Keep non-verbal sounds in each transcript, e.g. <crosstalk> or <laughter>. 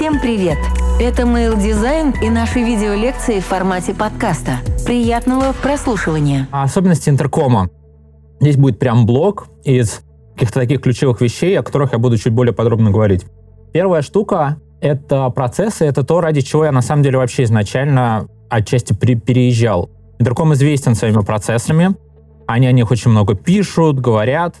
Всем привет! Это Mail Design и наши видеолекции в формате подкаста. Приятного прослушивания. Особенности интеркома. Здесь будет прям блок из каких-то таких ключевых вещей, о которых я буду чуть более подробно говорить. Первая штука — это процессы, это то, ради чего я на самом деле вообще изначально отчасти при, переезжал. Интерком известен своими процессами, они о них очень много пишут, говорят.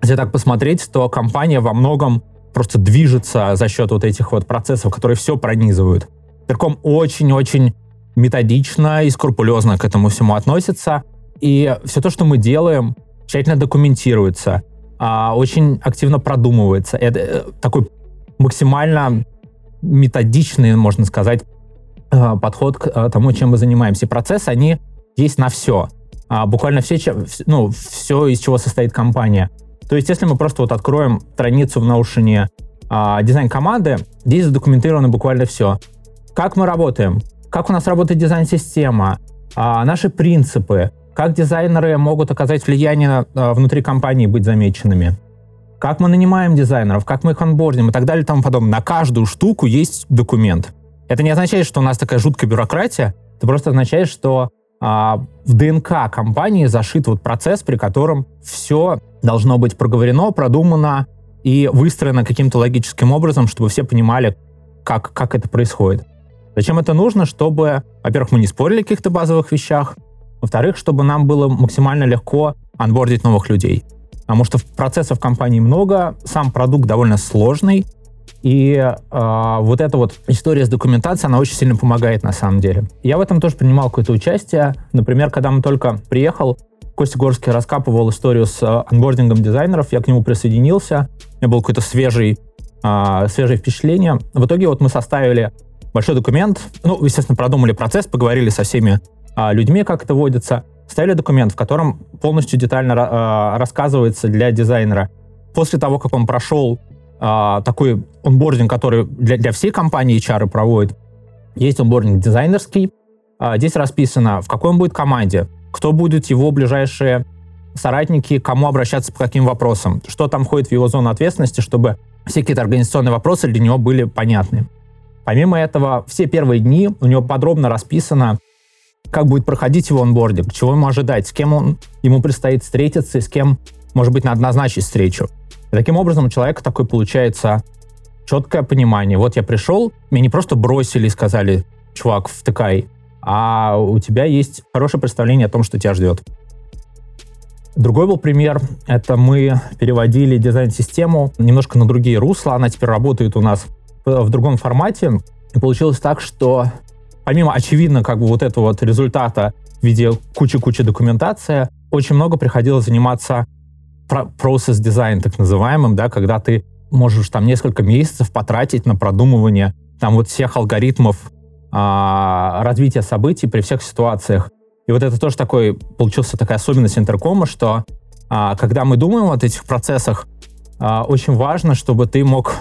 Если так посмотреть, то компания во многом просто движется за счет вот этих вот процессов, которые все пронизывают. Интерком очень-очень методично и скрупулезно к этому всему относится. И все то, что мы делаем, тщательно документируется, а, очень активно продумывается. Это э, такой максимально методичный, можно сказать, э, подход к э, тому, чем мы занимаемся. И процессы, они есть на все. А, буквально все, ну, все, из чего состоит компания. То есть, если мы просто вот откроем страницу в Notion а, дизайн-команды, здесь задокументировано буквально все. Как мы работаем, как у нас работает дизайн-система, а, наши принципы, как дизайнеры могут оказать влияние а, внутри компании, быть замеченными, как мы нанимаем дизайнеров, как мы их онбордим и так далее и тому подобное. На каждую штуку есть документ. Это не означает, что у нас такая жуткая бюрократия, это просто означает, что в ДНК компании зашит вот процесс, при котором все должно быть проговорено, продумано и выстроено каким-то логическим образом, чтобы все понимали, как, как это происходит. Зачем это нужно? Чтобы, во-первых, мы не спорили о каких-то базовых вещах, во-вторых, чтобы нам было максимально легко анбордить новых людей. Потому что процессов в компании много, сам продукт довольно сложный, и э, вот эта вот история с документацией, она очень сильно помогает на самом деле. Я в этом тоже принимал какое-то участие. Например, когда мы только приехал, Костя Горский раскапывал историю с э, анбордингом дизайнеров, я к нему присоединился, у меня было какое-то свежий, э, свежее впечатление. В итоге вот мы составили большой документ, ну, естественно, продумали процесс, поговорили со всеми э, людьми, как это водится, составили документ, в котором полностью детально э, рассказывается для дизайнера. После того, как он прошел а, такой онбординг, который для, для всей компании HR проводит. Есть онбординг дизайнерский. А, здесь расписано, в какой он будет команде, кто будут его ближайшие соратники, кому обращаться по каким вопросам, что там входит в его зону ответственности, чтобы все какие-то организационные вопросы для него были понятны. Помимо этого, все первые дни у него подробно расписано, как будет проходить его онбординг, чего ему ожидать, с кем он, ему предстоит встретиться, с кем, может быть, надо назначить встречу. И таким образом у человека такое получается четкое понимание. Вот я пришел, меня не просто бросили и сказали, чувак, втыкай, а у тебя есть хорошее представление о том, что тебя ждет. Другой был пример. Это мы переводили дизайн-систему немножко на другие русла. Она теперь работает у нас в другом формате. И получилось так, что помимо очевидно как бы вот этого вот результата в виде кучи-кучи документации, очень много приходилось заниматься процесс дизайн так называемым, да, когда ты можешь там несколько месяцев потратить на продумывание там вот всех алгоритмов а, развития событий при всех ситуациях. И вот это тоже такой, получился такая особенность интеркома, что а, когда мы думаем вот этих процессах, а, очень важно, чтобы ты мог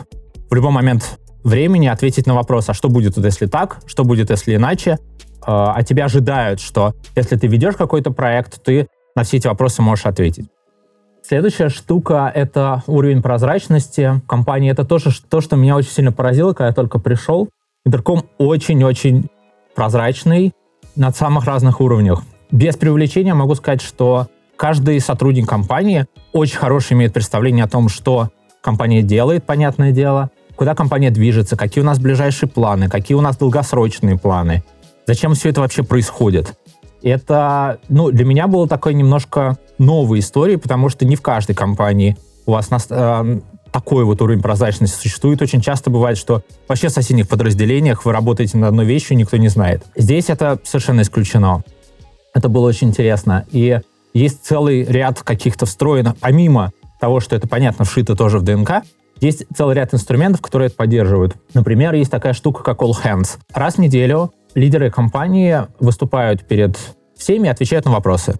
в любой момент времени ответить на вопрос, а что будет, если так, что будет, если иначе, а, а тебя ожидают, что если ты ведешь какой-то проект, ты на все эти вопросы можешь ответить. Следующая штука — это уровень прозрачности компании. Это тоже то, что меня очень сильно поразило, когда я только пришел. Интерком очень-очень прозрачный на самых разных уровнях. Без привлечения могу сказать, что каждый сотрудник компании очень хороший имеет представление о том, что компания делает, понятное дело, куда компания движется, какие у нас ближайшие планы, какие у нас долгосрочные планы, зачем все это вообще происходит. Это, ну, для меня было такой немножко новой историей, потому что не в каждой компании у вас на, э, такой вот уровень прозрачности существует. Очень часто бывает, что вообще в соседних подразделениях вы работаете над одной вещью, никто не знает. Здесь это совершенно исключено. Это было очень интересно. И есть целый ряд каких-то встроенных, помимо того, что это, понятно, вшито тоже в ДНК, есть целый ряд инструментов, которые это поддерживают. Например, есть такая штука, как All Hands. Раз в неделю лидеры компании выступают перед всеми и отвечают на вопросы.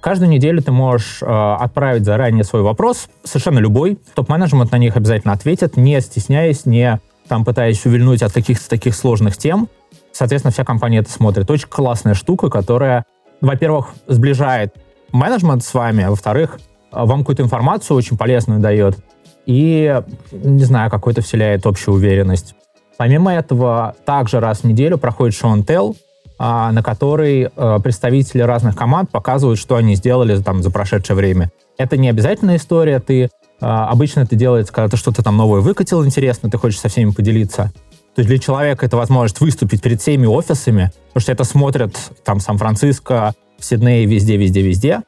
Каждую неделю ты можешь э, отправить заранее свой вопрос, совершенно любой. Топ-менеджмент на них обязательно ответит, не стесняясь, не там пытаясь увильнуть от каких-то таких сложных тем. Соответственно, вся компания это смотрит. Очень классная штука, которая, во-первых, сближает менеджмент с вами, а во-вторых, вам какую-то информацию очень полезную дает и, не знаю, какой-то вселяет общую уверенность. Помимо этого, также раз в неделю проходит шоу Tell, на который э, представители разных команд показывают, что они сделали там за прошедшее время. Это не обязательная история, ты а, обычно это делается, когда ты что-то там новое выкатил интересно, ты хочешь со всеми поделиться. То есть для человека это возможность выступить перед всеми офисами, потому что это смотрят там Сан-Франциско, в Сиднее, везде, везде, везде.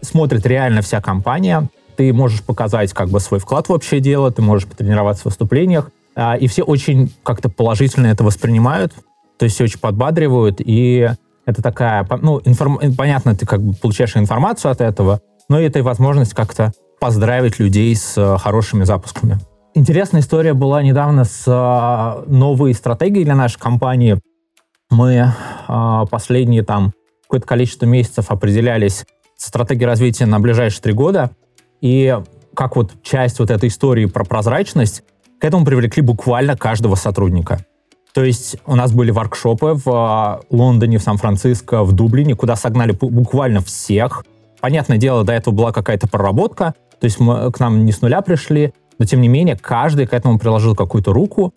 Смотрит реально вся компания. Ты можешь показать как бы свой вклад в общее дело, ты можешь потренироваться в выступлениях. А, и все очень как-то положительно это воспринимают, то есть все очень подбадривают, и это такая, ну, информ... понятно, ты как бы получаешь информацию от этого, но это и возможность как-то поздравить людей с э, хорошими запусками. Интересная история была недавно с э, новой стратегией для нашей компании. Мы э, последние там какое-то количество месяцев определялись стратегией развития на ближайшие три года, и как вот часть вот этой истории про прозрачность, к этому привлекли буквально каждого сотрудника. То есть у нас были воркшопы в Лондоне, в Сан-Франциско, в Дублине, куда согнали буквально всех. Понятное дело, до этого была какая-то проработка, то есть мы к нам не с нуля пришли, но тем не менее каждый к этому приложил какую-то руку,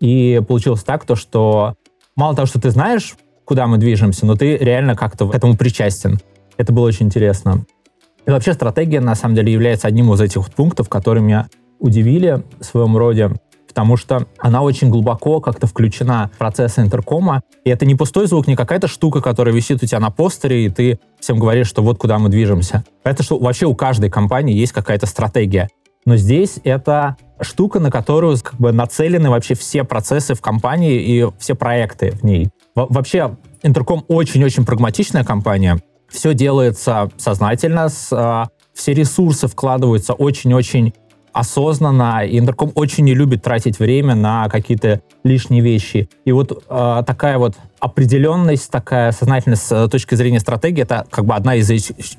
и получилось так, то, что мало того, что ты знаешь, куда мы движемся, но ты реально как-то к этому причастен. Это было очень интересно. И вообще стратегия, на самом деле, является одним из этих пунктов, которые меня удивили в своем роде, потому что она очень глубоко как-то включена в процессы интеркома, и это не пустой звук, не какая-то штука, которая висит у тебя на постере, и ты всем говоришь, что вот куда мы движемся. Это что вообще у каждой компании есть какая-то стратегия. Но здесь это штука, на которую как бы нацелены вообще все процессы в компании и все проекты в ней. Во вообще, Интерком очень-очень прагматичная компания. Все делается сознательно, с, э, все ресурсы вкладываются очень-очень осознанно, и Интерком очень не любит тратить время на какие-то лишние вещи. И вот э, такая вот определенность, такая сознательность с точки зрения стратегии, это как бы одна из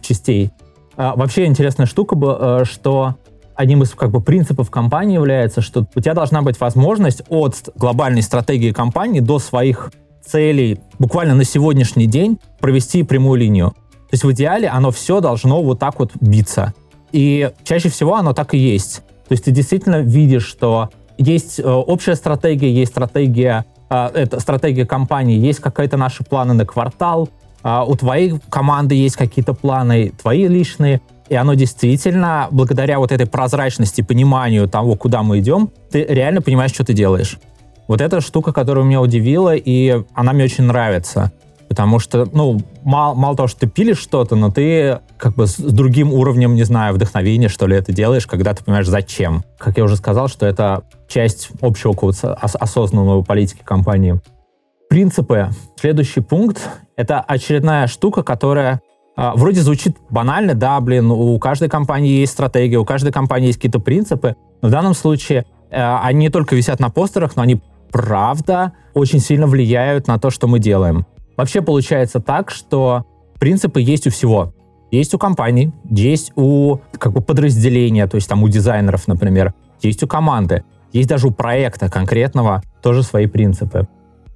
частей. Э, вообще интересная штука была, э, что одним из как бы принципов компании является, что у тебя должна быть возможность от глобальной стратегии компании до своих целей буквально на сегодняшний день провести прямую линию. То есть в идеале оно все должно вот так вот биться. И чаще всего оно так и есть. То есть ты действительно видишь, что есть э, общая стратегия, есть стратегия, э, это стратегия компании, есть какие-то наши планы на квартал, э, у твоей команды есть какие-то планы, твои личные, и оно действительно, благодаря вот этой прозрачности, пониманию того, куда мы идем, ты реально понимаешь, что ты делаешь. Вот эта штука, которая меня удивила, и она мне очень нравится. Потому что, ну, мало, мало того, что ты пилишь что-то, но ты как бы с другим уровнем, не знаю, вдохновения, что ли, это делаешь, когда ты понимаешь, зачем. Как я уже сказал, что это часть общего какого-то осознанного политики компании. Принципы. Следующий пункт — это очередная штука, которая а, вроде звучит банально, да, блин, у каждой компании есть стратегия, у каждой компании есть какие-то принципы, но в данном случае э, они не только висят на постерах, но они правда очень сильно влияют на то, что мы делаем. Вообще получается так, что принципы есть у всего. Есть у компаний, есть у как бы подразделения, то есть там у дизайнеров, например, есть у команды, есть даже у проекта конкретного тоже свои принципы.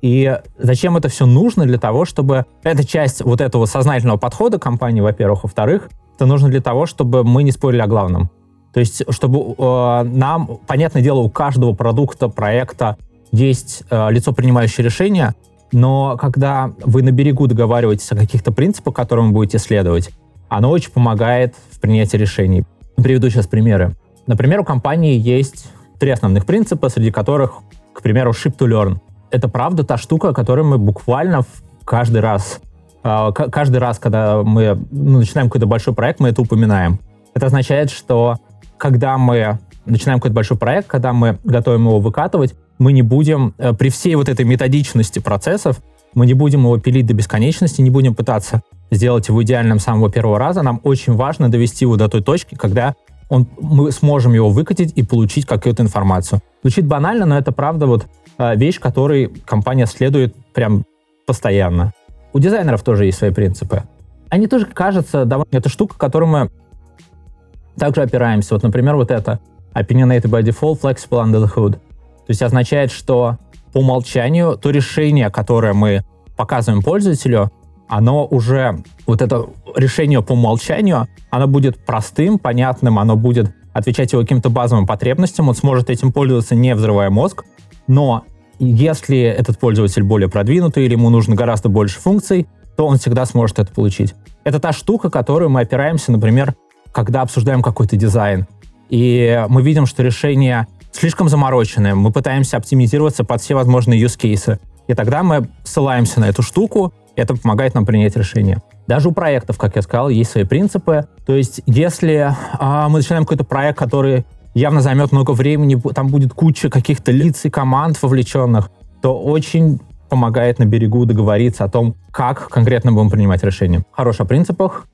И зачем это все нужно? Для того, чтобы... Это часть вот этого сознательного подхода компании, во-первых. Во-вторых, это нужно для того, чтобы мы не спорили о главном. То есть, чтобы э, нам, понятное дело, у каждого продукта, проекта есть э, лицо, принимающее решения, но когда вы на берегу договариваетесь о каких-то принципах, которым вы будете следовать, оно очень помогает в принятии решений. Приведу сейчас примеры. Например, у компании есть три основных принципа, среди которых, к примеру, ship to learn. Это правда та штука, которую мы буквально каждый раз, э, каждый раз, когда мы ну, начинаем какой-то большой проект, мы это упоминаем. Это означает, что когда мы начинаем какой-то большой проект, когда мы готовим его выкатывать, мы не будем, э, при всей вот этой методичности процессов, мы не будем его пилить до бесконечности, не будем пытаться сделать его идеальным с самого первого раза. Нам очень важно довести его до той точки, когда он, мы сможем его выкатить и получить какую-то информацию. Звучит банально, но это правда вот э, вещь, которой компания следует прям постоянно. У дизайнеров тоже есть свои принципы. Они тоже кажется довольно... Это штука, которую мы также опираемся. Вот, например, вот это opinionated by default, flexible under the hood. То есть означает, что по умолчанию то решение, которое мы показываем пользователю, оно уже, вот это решение по умолчанию, оно будет простым, понятным, оно будет отвечать его каким-то базовым потребностям, он сможет этим пользоваться, не взрывая мозг, но если этот пользователь более продвинутый или ему нужно гораздо больше функций, то он всегда сможет это получить. Это та штука, которую мы опираемся, например, когда обсуждаем какой-то дизайн. И мы видим, что решение слишком замороченное. Мы пытаемся оптимизироваться под все возможные cases. И тогда мы ссылаемся на эту штуку, это помогает нам принять решение. Даже у проектов, как я сказал, есть свои принципы. То есть, если а, мы начинаем какой-то проект, который явно займет много времени, там будет куча каких-то лиц и команд вовлеченных, то очень помогает на берегу договориться о том, как конкретно будем принимать решения. Хорош о принципах.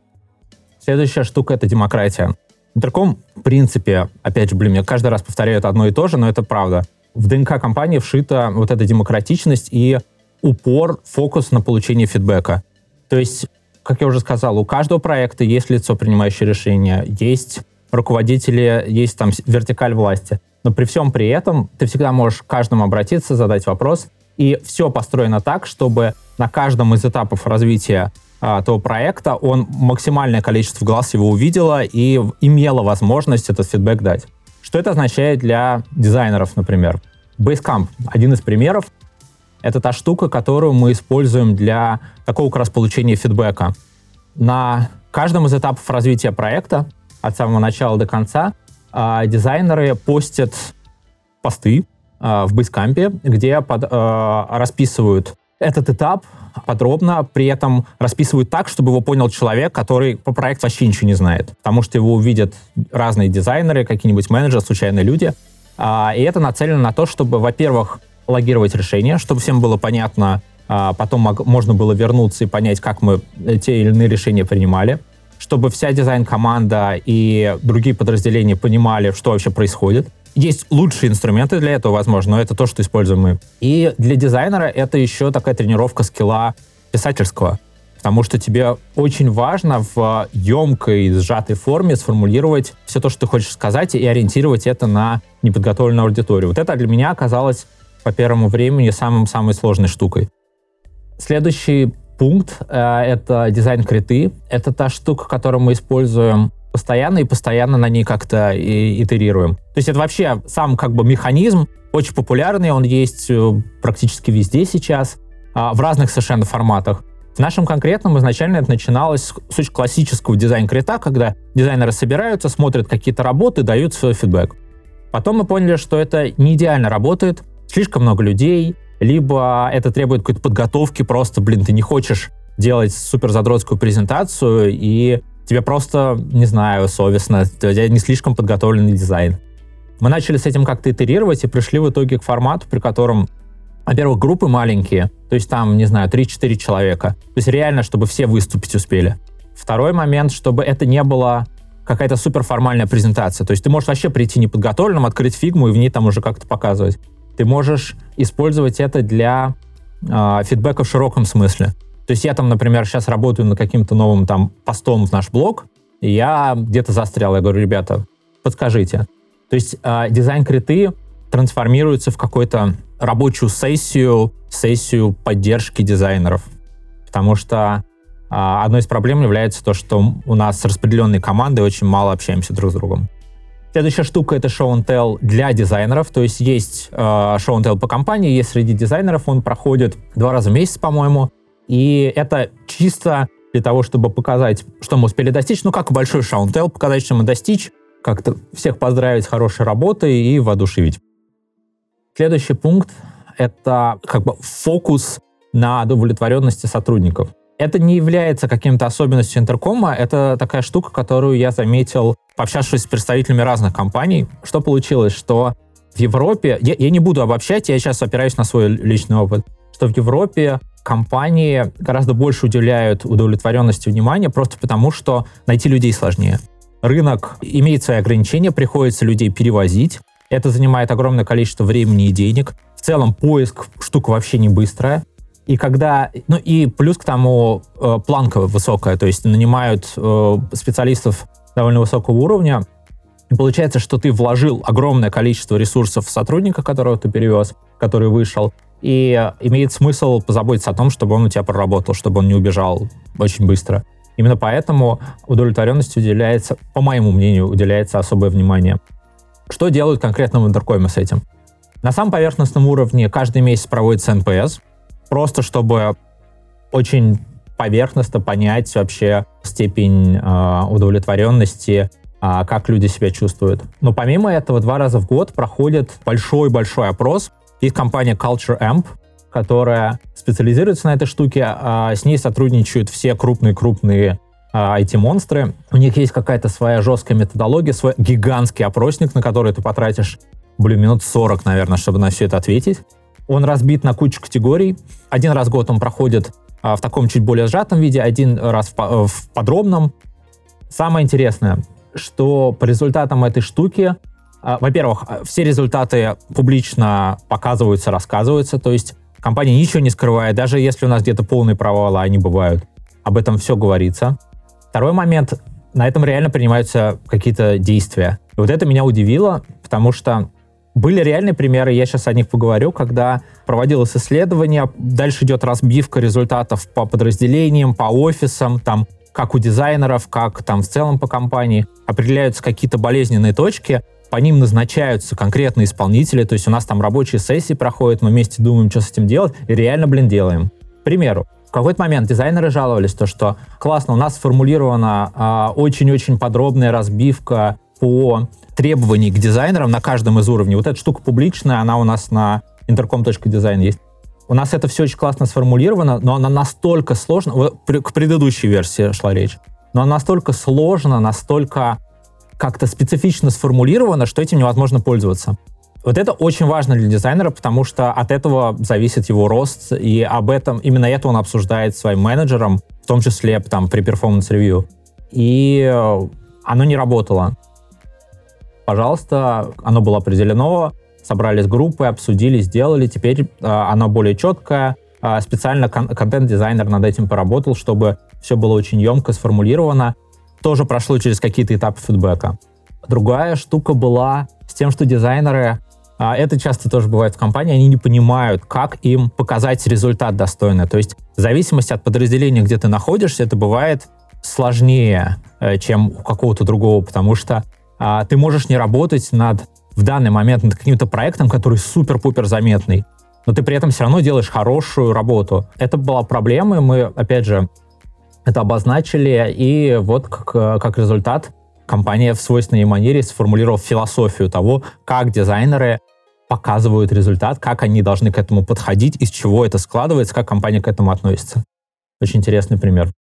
Следующая штука — это демократия. В таком принципе, опять же, блин, я каждый раз повторяю это одно и то же, но это правда. В ДНК компании вшита вот эта демократичность и упор, фокус на получение фидбэка. То есть, как я уже сказал, у каждого проекта есть лицо, принимающее решения, есть руководители, есть там вертикаль власти. Но при всем при этом ты всегда можешь к каждому обратиться, задать вопрос, и все построено так, чтобы на каждом из этапов развития того проекта он максимальное количество глаз его увидело и имело возможность этот фидбэк дать. Что это означает для дизайнеров, например? Basecamp — один из примеров. Это та штука, которую мы используем для такого как раз получения фидбэка. На каждом из этапов развития проекта, от самого начала до конца, э, дизайнеры постят посты э, в Basecamp, где под, расписывают этот этап подробно, при этом расписывают так, чтобы его понял человек, который по проекту вообще ничего не знает. Потому что его увидят разные дизайнеры, какие-нибудь менеджеры, случайные люди. А, и это нацелено на то, чтобы, во-первых, логировать решение, чтобы всем было понятно, а потом можно было вернуться и понять, как мы те или иные решения принимали, чтобы вся дизайн-команда и другие подразделения понимали, что вообще происходит. Есть лучшие инструменты для этого, возможно, но это то, что используем мы. И для дизайнера это еще такая тренировка скилла писательского. Потому что тебе очень важно в емкой, сжатой форме сформулировать все то, что ты хочешь сказать, и ориентировать это на неподготовленную аудиторию. Вот это для меня оказалось по первому времени самым-самой сложной штукой. Следующий пункт э, — это дизайн-криты. Это та штука, которую мы используем постоянно и постоянно на ней как-то итерируем. То есть это вообще сам как бы механизм очень популярный, он есть э, практически везде сейчас, а, в разных совершенно форматах. В нашем конкретном изначально это начиналось с очень классического дизайн-крита, когда дизайнеры собираются, смотрят какие-то работы, дают свой фидбэк. Потом мы поняли, что это не идеально работает, слишком много людей, либо это требует какой-то подготовки, просто, блин, ты не хочешь делать супер задротскую презентацию, и тебе просто, не знаю, совестно, у тебя не слишком подготовленный дизайн. Мы начали с этим как-то итерировать и пришли в итоге к формату, при котором, во-первых, группы маленькие, то есть там, не знаю, 3-4 человека. То есть реально, чтобы все выступить успели. Второй момент, чтобы это не было какая-то суперформальная презентация. То есть ты можешь вообще прийти неподготовленным, открыть фигму и в ней там уже как-то показывать ты можешь использовать это для э, фидбэка в широком смысле. То есть я там, например, сейчас работаю над каким-то новым там постом в наш блог, и я где-то застрял. Я говорю, ребята, подскажите. То есть э, дизайн-криты трансформируются в какую-то рабочую сессию, сессию поддержки дизайнеров. Потому что э, одной из проблем является то, что у нас распределенные команды очень мало общаемся друг с другом. Следующая штука — это show and tell для дизайнеров. То есть есть э, show and tell по компании, есть среди дизайнеров, он проходит два раза в месяц, по-моему. И это чисто для того, чтобы показать, что мы успели достичь. Ну, как большой show and tell, показать, что мы достичь, как-то всех поздравить с хорошей работой и воодушевить. Следующий пункт — это как бы фокус на удовлетворенности сотрудников. Это не является каким-то особенностью интеркома, это такая штука, которую я заметил, пообщавшись с представителями разных компаний. Что получилось? Что в Европе, я, я не буду обобщать, я сейчас опираюсь на свой личный опыт, что в Европе компании гораздо больше уделяют удовлетворенности внимания просто потому, что найти людей сложнее. Рынок имеет свои ограничения, приходится людей перевозить. Это занимает огромное количество времени и денег. В целом поиск штука вообще не быстрая. И когда, ну и плюс к тому э, планка высокая, то есть нанимают э, специалистов довольно высокого уровня, и получается, что ты вложил огромное количество ресурсов в сотрудника, которого ты перевез, который вышел, и имеет смысл позаботиться о том, чтобы он у тебя проработал, чтобы он не убежал очень быстро. Именно поэтому удовлетворенности уделяется, по моему мнению, уделяется особое внимание. Что делают конкретно в Intercom е с этим? На самом поверхностном уровне каждый месяц проводится NPS, просто чтобы очень поверхностно понять вообще степень э, удовлетворенности, э, как люди себя чувствуют. Но помимо этого, два раза в год проходит большой-большой опрос. Есть компания Culture Amp, которая специализируется на этой штуке. Э, с ней сотрудничают все крупные-крупные IT-монстры. У них есть какая-то своя жесткая методология, свой гигантский опросник, на который ты потратишь, блин, минут 40, наверное, чтобы на все это ответить. Он разбит на кучу категорий. Один раз в год он проходит а, в таком чуть более сжатом виде, один раз в, э, в подробном. Самое интересное, что по результатам этой штуки, а, во-первых, а, все результаты публично показываются, рассказываются, то есть компания ничего не скрывает, даже если у нас где-то полные провалы, они бывают, об этом все говорится. Второй момент, на этом реально принимаются какие-то действия. И вот это меня удивило, потому что были реальные примеры, я сейчас о них поговорю, когда проводилось исследование, дальше идет разбивка результатов по подразделениям, по офисам, там, как у дизайнеров, как там в целом по компании. Определяются какие-то болезненные точки, по ним назначаются конкретные исполнители, то есть у нас там рабочие сессии проходят, мы вместе думаем, что с этим делать, и реально, блин, делаем. К примеру, в какой-то момент дизайнеры жаловались, то, что классно, у нас сформулирована а, очень-очень подробная разбивка по требований к дизайнерам на каждом из уровней. Вот эта штука публичная, она у нас на intercom.design есть. У нас это все очень классно сформулировано, но она настолько сложна, к предыдущей версии шла речь, но она настолько сложна, настолько как-то специфично сформулирована, что этим невозможно пользоваться. Вот это очень важно для дизайнера, потому что от этого зависит его рост, и об этом, именно это он обсуждает с своим менеджером, в том числе там, при performance review. И э, оно не работало пожалуйста, оно было определено, собрались группы, обсудили, сделали, теперь э, оно более четкое, э, специально кон- контент-дизайнер над этим поработал, чтобы все было очень емко сформулировано, тоже прошло через какие-то этапы фидбэка. Другая штука была с тем, что дизайнеры, а это часто тоже бывает в компании, они не понимают, как им показать результат достойный. То есть в зависимости от подразделения, где ты находишься, это бывает сложнее, э, чем у какого-то другого, потому что а, ты можешь не работать над в данный момент над каким-то проектом, который супер-пупер заметный, но ты при этом все равно делаешь хорошую работу. Это была проблема, и мы, опять же, это обозначили, и вот как, как результат компания в свойственной манере сформулировала философию того, как дизайнеры показывают результат, как они должны к этому подходить, из чего это складывается, как компания к этому относится. Очень интересный пример.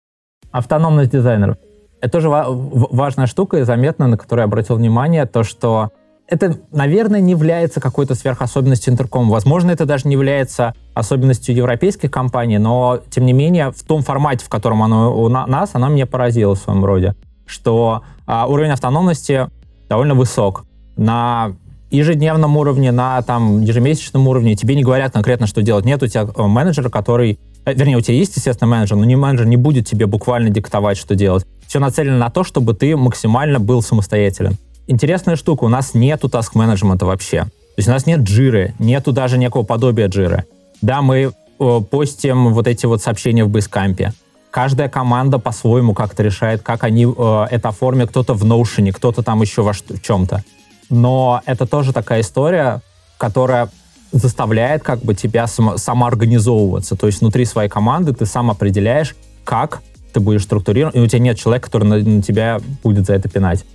Автономность дизайнеров. Это тоже важная штука и заметно, на которую я обратил внимание, то, что это, наверное, не является какой-то сверхособенностью интеркома. Возможно, это даже не является особенностью европейских компаний, но, тем не менее, в том формате, в котором оно у нас, она меня поразила в своем роде, что а, уровень автономности довольно высок. На ежедневном уровне, на там, ежемесячном уровне тебе не говорят конкретно, что делать. Нет у тебя э, менеджера, который... Э, вернее, у тебя есть, естественно, менеджер, но не менеджер не будет тебе буквально диктовать, что делать все нацелено на то, чтобы ты максимально был самостоятелен. Интересная штука, у нас нету таск-менеджмента вообще. То есть у нас нет джиры, нету даже некого подобия джиры. Да, мы э, постим вот эти вот сообщения в Basecamp. Каждая команда по-своему как-то решает, как они э, это оформят. Кто-то в Notion, кто-то там еще во в чем-то. Но это тоже такая история, которая заставляет как бы тебя само, самоорганизовываться. То есть внутри своей команды ты сам определяешь, как ты будешь структурирован, и у тебя нет человека, который на, на тебя будет за это пинать.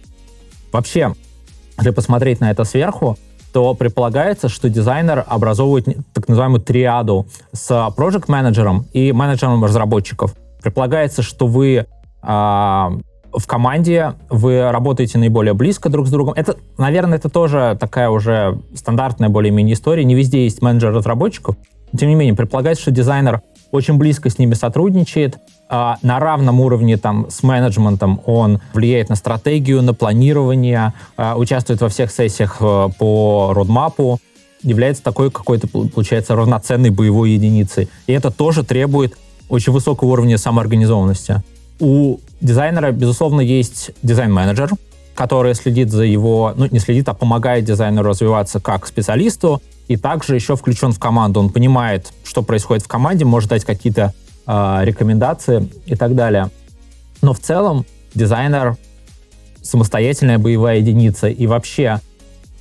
Вообще, если посмотреть на это сверху, то предполагается, что дизайнер образовывает так называемую триаду с project менеджером и менеджером разработчиков. Предполагается, что вы э, в команде, вы работаете наиболее близко друг с другом. Это, наверное, это тоже такая уже стандартная более-менее история. Не везде есть менеджер разработчиков. Тем не менее, предполагается, что дизайнер очень близко с ними сотрудничает, а, на равном уровне там, с менеджментом он влияет на стратегию, на планирование, а, участвует во всех сессиях э, по родмапу, является такой какой-то, получается, равноценной боевой единицей. И это тоже требует очень высокого уровня самоорганизованности. У дизайнера, безусловно, есть дизайн-менеджер, который следит за его, ну, не следит, а помогает дизайнеру развиваться как специалисту, и также еще включен в команду. Он понимает, что происходит в команде, может дать какие-то э, рекомендации и так далее. Но в целом дизайнер самостоятельная боевая единица. И вообще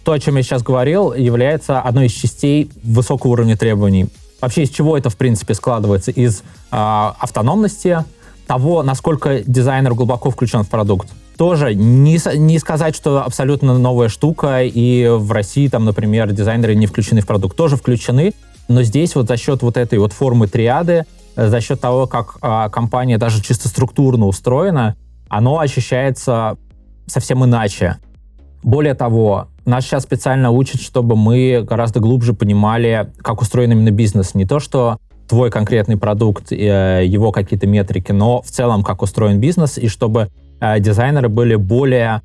то, о чем я сейчас говорил, является одной из частей высокого уровня требований. Вообще, из чего это, в принципе, складывается? Из э, автономности, того, насколько дизайнер глубоко включен в продукт. Тоже не, не сказать, что абсолютно новая штука, и в России, там, например, дизайнеры не включены в продукт. Тоже включены, но здесь вот за счет вот этой вот формы триады, э, за счет того, как э, компания даже чисто структурно устроена, оно ощущается совсем иначе. Более того, нас сейчас специально учат, чтобы мы гораздо глубже понимали, как устроен именно бизнес. Не то, что твой конкретный продукт, э, его какие-то метрики, но в целом, как устроен бизнес, и чтобы э, дизайнеры были более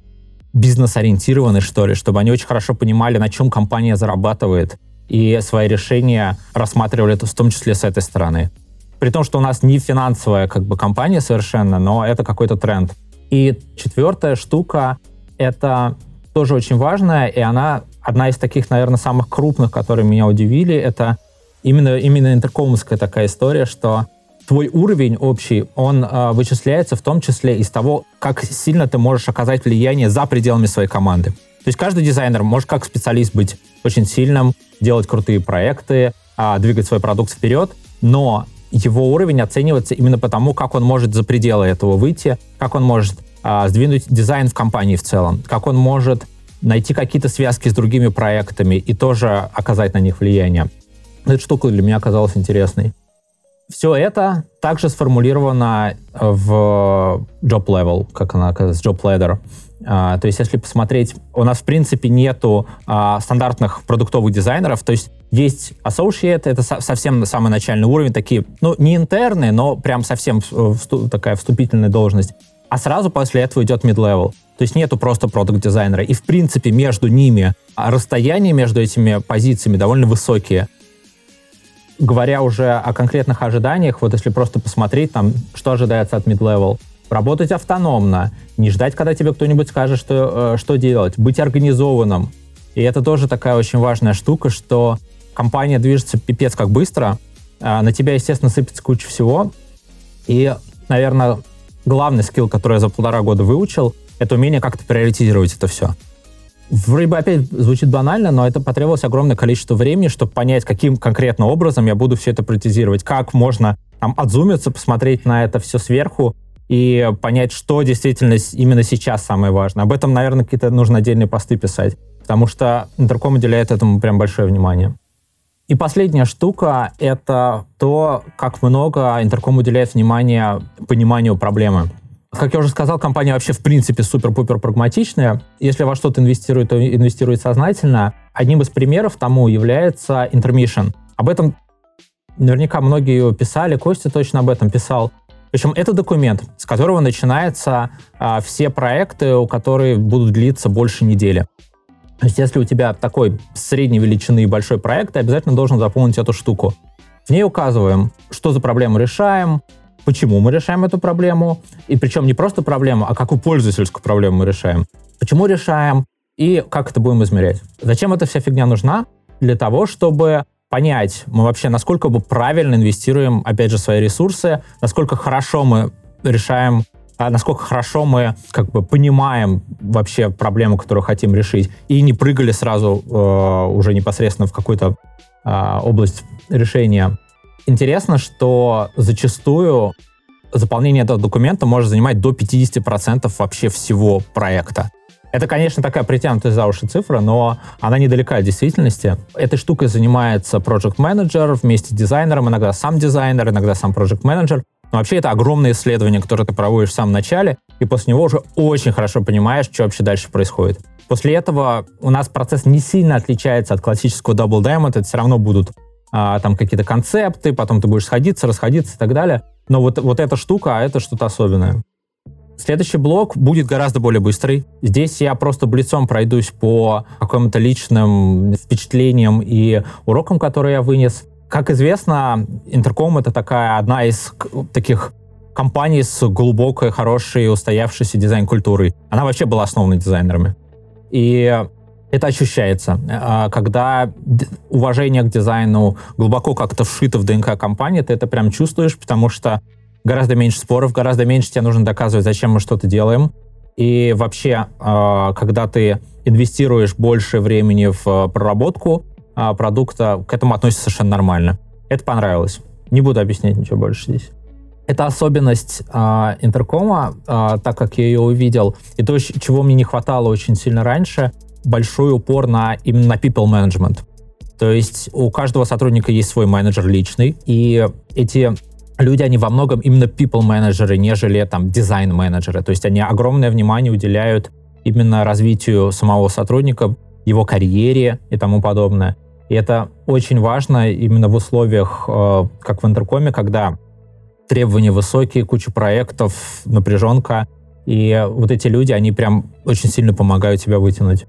бизнес-ориентированы, что ли, чтобы они очень хорошо понимали, на чем компания зарабатывает, и свои решения рассматривали в том числе с этой стороны. При том, что у нас не финансовая как бы компания совершенно, но это какой-то тренд. И четвертая штука — это тоже очень важная, и она одна из таких, наверное, самых крупных, которые меня удивили, это именно, именно интеркомовская такая история, что твой уровень общий, он э, вычисляется в том числе из того, как сильно ты можешь оказать влияние за пределами своей команды. То есть каждый дизайнер может как специалист быть очень сильным, делать крутые проекты, э, двигать свой продукт вперед, но его уровень оценивается именно потому, как он может за пределы этого выйти, как он может а, сдвинуть дизайн в компании в целом, как он может найти какие-то связки с другими проектами и тоже оказать на них влияние. Эта штука для меня оказалась интересной. Все это также сформулировано в job level, как она оказывается, job ladder. А, то есть, если посмотреть, у нас, в принципе, нету а, стандартных продуктовых дизайнеров, то есть есть associate, это со- совсем самый начальный уровень, такие, ну, не интерны, но прям совсем всту- такая вступительная должность а сразу после этого идет mid-level. То есть нету просто продукт-дизайнера. И, в принципе, между ними а расстояние между этими позициями довольно высокие. Говоря уже о конкретных ожиданиях, вот если просто посмотреть, там, что ожидается от mid-level, работать автономно, не ждать, когда тебе кто-нибудь скажет, что, э, что делать, быть организованным. И это тоже такая очень важная штука, что компания движется пипец как быстро, а на тебя, естественно, сыпется куча всего. И, наверное, главный скилл, который я за полтора года выучил, это умение как-то приоритизировать это все. Вроде бы опять звучит банально, но это потребовалось огромное количество времени, чтобы понять, каким конкретно образом я буду все это приоритизировать, как можно там, отзумиться, посмотреть на это все сверху и понять, что действительно именно сейчас самое важное. Об этом, наверное, какие-то нужно отдельные посты писать, потому что Интерком уделяет этому прям большое внимание. И последняя штука — это то, как много Интерком уделяет внимания пониманию проблемы. Как я уже сказал, компания вообще в принципе супер-пупер прагматичная. Если во что-то инвестирует, то инвестирует сознательно. Одним из примеров тому является Intermission. Об этом наверняка многие писали, Костя точно об этом писал. Причем это документ, с которого начинаются а, все проекты, у которых будут длиться больше недели. То есть если у тебя такой средней величины большой проект, ты обязательно должен заполнить эту штуку. В ней указываем, что за проблему решаем, почему мы решаем эту проблему, и причем не просто проблему, а какую пользовательскую проблему мы решаем, почему решаем и как это будем измерять. Зачем эта вся фигня нужна? Для того, чтобы понять, мы вообще насколько бы правильно инвестируем, опять же, свои ресурсы, насколько хорошо мы решаем а насколько хорошо мы как бы понимаем вообще проблему, которую хотим решить, и не прыгали сразу э, уже непосредственно в какую-то э, область решения. Интересно, что зачастую заполнение этого документа может занимать до 50% вообще всего проекта. Это, конечно, такая притянутая за уши цифра, но она недалека от действительности. Этой штукой занимается project менеджер вместе с дизайнером, иногда сам дизайнер, иногда сам project менеджер но вообще это огромное исследование, которое ты проводишь в самом начале, и после него уже очень хорошо понимаешь, что вообще дальше происходит. После этого у нас процесс не сильно отличается от классического Double Diamond, это все равно будут а, там какие-то концепты, потом ты будешь сходиться, расходиться и так далее. Но вот, вот эта штука, а это что-то особенное. Следующий блок будет гораздо более быстрый. Здесь я просто блицом пройдусь по каким-то личным впечатлениям и урокам, которые я вынес. Как известно, Интерком — это такая одна из таких компаний с глубокой, хорошей, устоявшейся дизайн-культурой. Она вообще была основана дизайнерами. И это ощущается, а, когда уважение к дизайну глубоко как-то вшито в ДНК компании, ты это прям чувствуешь, потому что гораздо меньше споров, гораздо меньше тебе нужно доказывать, зачем мы что-то делаем. И вообще, э, когда ты инвестируешь больше времени в э, проработку э, продукта, к этому относится совершенно нормально. Это понравилось. Не буду объяснять ничего больше здесь. Это особенность э, интеркома, э, так как я ее увидел, и то, чего мне не хватало очень сильно раньше, большой упор на именно на people management. То есть у каждого сотрудника есть свой менеджер личный, и эти люди, они во многом именно people менеджеры, нежели там дизайн менеджеры. То есть они огромное внимание уделяют именно развитию самого сотрудника, его карьере и тому подобное. И это очень важно именно в условиях, э, как в интеркоме, когда требования высокие, куча проектов, напряженка, и вот эти люди, они прям очень сильно помогают тебя вытянуть.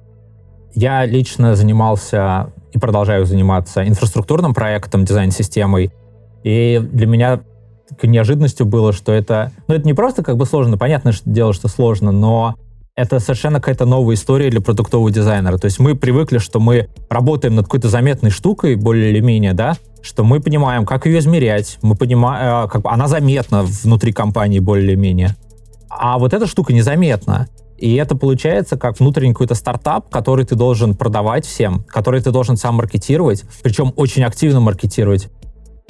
Я лично занимался и продолжаю заниматься инфраструктурным проектом, дизайн-системой, и для меня неожиданностью было, что это... Ну, это не просто как бы сложно, понятно что дело, что сложно, но это совершенно какая-то новая история для продуктового дизайнера. То есть мы привыкли, что мы работаем над какой-то заметной штукой, более или менее, да, что мы понимаем, как ее измерять, мы понимаем, э, как она заметна внутри компании более или менее. А вот эта штука незаметна. И это получается как внутренний какой-то стартап, который ты должен продавать всем, который ты должен сам маркетировать, причем очень активно маркетировать.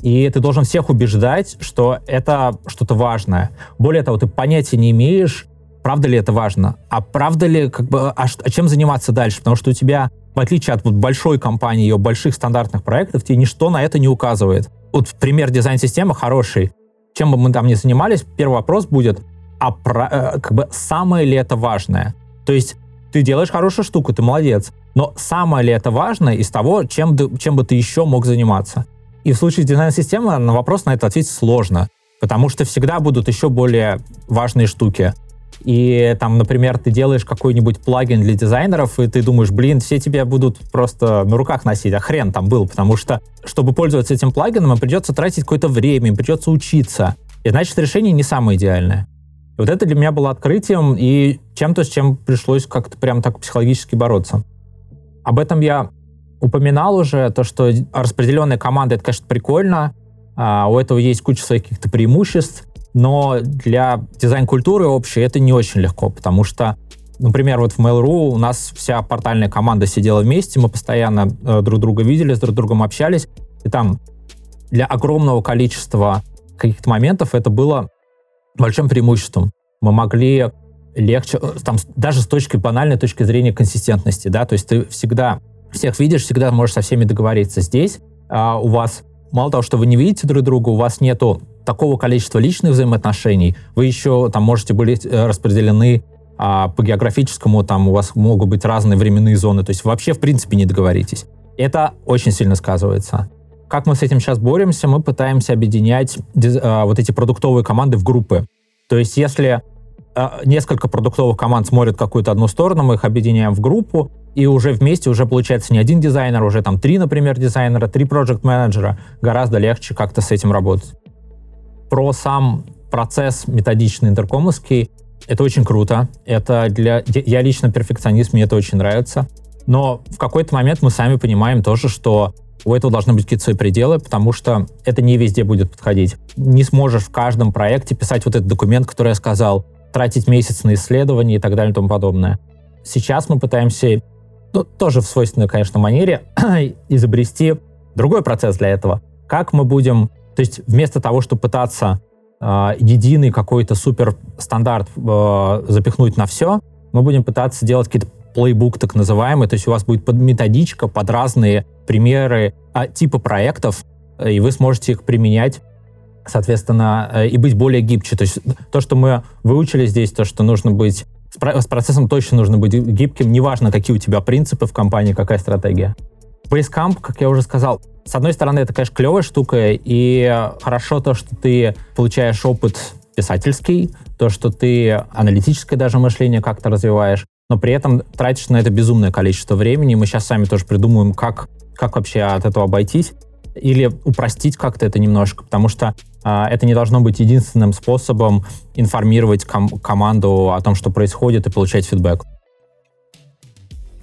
И ты должен всех убеждать, что это что-то важное. Более того, ты понятия не имеешь, правда ли это важно, а правда ли, как бы, а, а чем заниматься дальше, потому что у тебя, в отличие от вот, большой компании и больших стандартных проектов, тебе ничто на это не указывает. Вот пример дизайн-системы хороший. Чем бы мы там ни занимались, первый вопрос будет, а про, э, как бы самое ли это важное? То есть ты делаешь хорошую штуку, ты молодец, но самое ли это важное из того, чем, чем бы ты еще мог заниматься? И в случае дизайн-системы на вопрос на это ответить сложно, потому что всегда будут еще более важные штуки и там, например, ты делаешь какой-нибудь плагин для дизайнеров, и ты думаешь, блин, все тебя будут просто на руках носить, а хрен там был, потому что, чтобы пользоваться этим плагином, им придется тратить какое-то время, им придется учиться. И значит, решение не самое идеальное. И вот это для меня было открытием и чем-то, с чем пришлось как-то прям так психологически бороться. Об этом я упоминал уже, то, что распределенная команда, это, конечно, прикольно, а у этого есть куча своих каких-то преимуществ, но для дизайн-культуры общей это не очень легко, потому что, например, вот в Mail.ru у нас вся портальная команда сидела вместе, мы постоянно э, друг друга видели, с друг другом общались, и там для огромного количества каких-то моментов это было большим преимуществом. Мы могли легче, э, там, даже с точки банальной точки зрения консистентности, да, то есть ты всегда всех видишь, всегда можешь со всеми договориться. Здесь а, у вас мало того, что вы не видите друг друга, у вас нету такого количества личных взаимоотношений, вы еще там можете быть э, распределены а, по географическому, там у вас могут быть разные временные зоны, то есть вообще в принципе не договоритесь. Это очень сильно сказывается. Как мы с этим сейчас боремся? Мы пытаемся объединять а, вот эти продуктовые команды в группы. То есть если а, несколько продуктовых команд смотрят какую-то одну сторону, мы их объединяем в группу, и уже вместе уже получается не один дизайнер, уже там три, например, дизайнера, три проект менеджера гораздо легче как-то с этим работать про сам процесс методичный интеркомовский. Это очень круто. Это для... Я лично перфекционист, мне это очень нравится. Но в какой-то момент мы сами понимаем тоже, что у этого должны быть какие-то свои пределы, потому что это не везде будет подходить. Не сможешь в каждом проекте писать вот этот документ, который я сказал, тратить месяц на исследование и так далее и тому подобное. Сейчас мы пытаемся, ну, тоже в свойственной, конечно, манере, <clears throat> изобрести другой процесс для этого. Как мы будем то есть вместо того, чтобы пытаться э, единый какой-то супер стандарт э, запихнуть на все, мы будем пытаться делать какие-то плейбук так называемый, то есть у вас будет методичка под разные примеры а, типа проектов, и вы сможете их применять, соответственно, э, и быть более гибче. То есть то, что мы выучили здесь, то, что нужно быть с процессом точно нужно быть гибким, неважно, какие у тебя принципы в компании, какая стратегия. Basecamp, как я уже сказал, с одной стороны, это, конечно, клевая штука, и хорошо то, что ты получаешь опыт писательский, то, что ты аналитическое даже мышление как-то развиваешь, но при этом тратишь на это безумное количество времени. Мы сейчас сами тоже придумаем, как, как вообще от этого обойтись или упростить как-то это немножко, потому что э, это не должно быть единственным способом информировать ком- команду о том, что происходит, и получать фидбэк.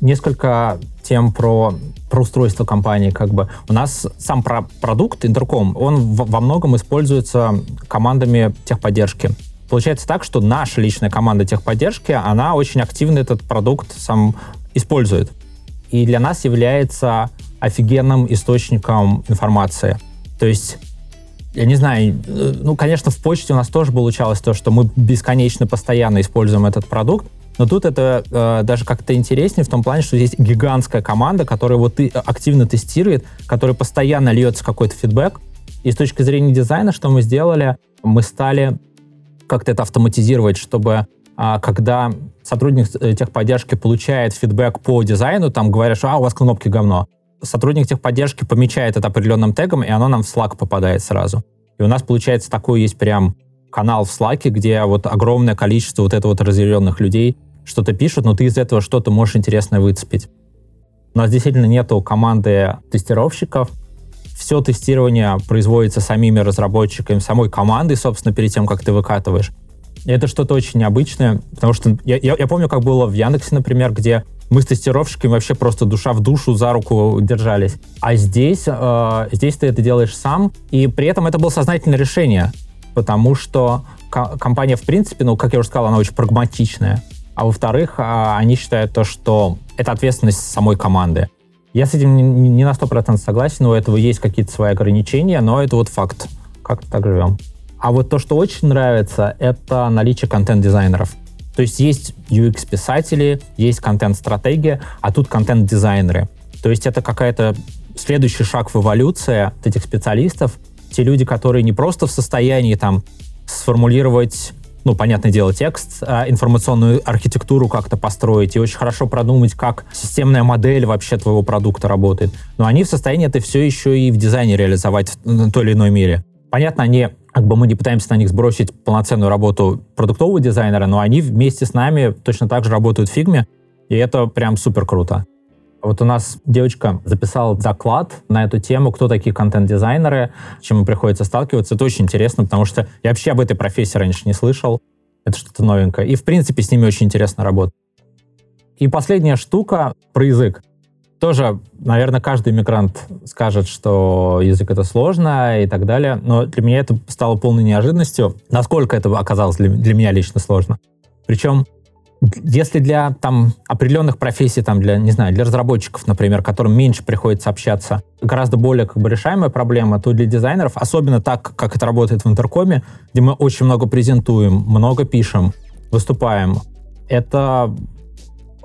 Несколько тем про, про устройство компании. Как бы. У нас сам про продукт Интерком, он во многом используется командами техподдержки. Получается так, что наша личная команда техподдержки, она очень активно этот продукт сам использует. И для нас является офигенным источником информации. То есть я не знаю, э, ну, конечно, в почте у нас тоже получалось то, что мы бесконечно постоянно используем этот продукт, но тут это э, даже как-то интереснее в том плане, что здесь гигантская команда, которая вот и активно тестирует, которая постоянно льется какой-то фидбэк. И с точки зрения дизайна, что мы сделали, мы стали как-то это автоматизировать, чтобы а, когда сотрудник э, техподдержки получает фидбэк по дизайну, там говорят, что а, у вас кнопки говно, сотрудник техподдержки помечает это определенным тегом, и оно нам в Slack попадает сразу. И у нас, получается, такой есть прям канал в Slack, где вот огромное количество вот этого вот разделенных людей что-то пишут, но ты из этого что-то можешь интересное выцепить. У нас действительно нету команды тестировщиков. Все тестирование производится самими разработчиками, самой командой, собственно, перед тем, как ты выкатываешь. Это что-то очень необычное, потому что я, я, я помню, как было в Яндексе, например, где мы с тестировщиками вообще просто душа в душу за руку держались. А здесь, э, здесь ты это делаешь сам, и при этом это было сознательное решение, потому что компания, в принципе, ну, как я уже сказал, она очень прагматичная. А во-вторых, э, они считают то, что это ответственность самой команды. Я с этим не, на 100% согласен, у этого есть какие-то свои ограничения, но это вот факт. Как-то так живем. А вот то, что очень нравится, это наличие контент-дизайнеров. То есть есть UX-писатели, есть контент-стратегия, а тут контент-дизайнеры. То есть это какая-то следующий шаг в эволюции этих специалистов. Те люди, которые не просто в состоянии там сформулировать ну, понятное дело, текст, а информационную архитектуру как-то построить и очень хорошо продумать, как системная модель вообще твоего продукта работает. Но они в состоянии это все еще и в дизайне реализовать в той или иной мере. Понятно, они как бы мы не пытаемся на них сбросить полноценную работу продуктового дизайнера, но они вместе с нами точно так же работают в фигме, и это прям супер круто. Вот у нас девочка записала заклад на эту тему, кто такие контент-дизайнеры, чем приходится сталкиваться. Это очень интересно, потому что я вообще об этой профессии раньше не слышал. Это что-то новенькое. И, в принципе, с ними очень интересно работать. И последняя штука про язык. Тоже, наверное, каждый иммигрант скажет, что язык это сложно и так далее, но для меня это стало полной неожиданностью, насколько это оказалось для, для меня лично сложно. Причем, если для там определенных профессий, там для, не знаю, для разработчиков, например, которым меньше приходится общаться, гораздо более как бы решаемая проблема, то для дизайнеров, особенно так, как это работает в интеркоме, где мы очень много презентуем, много пишем, выступаем, это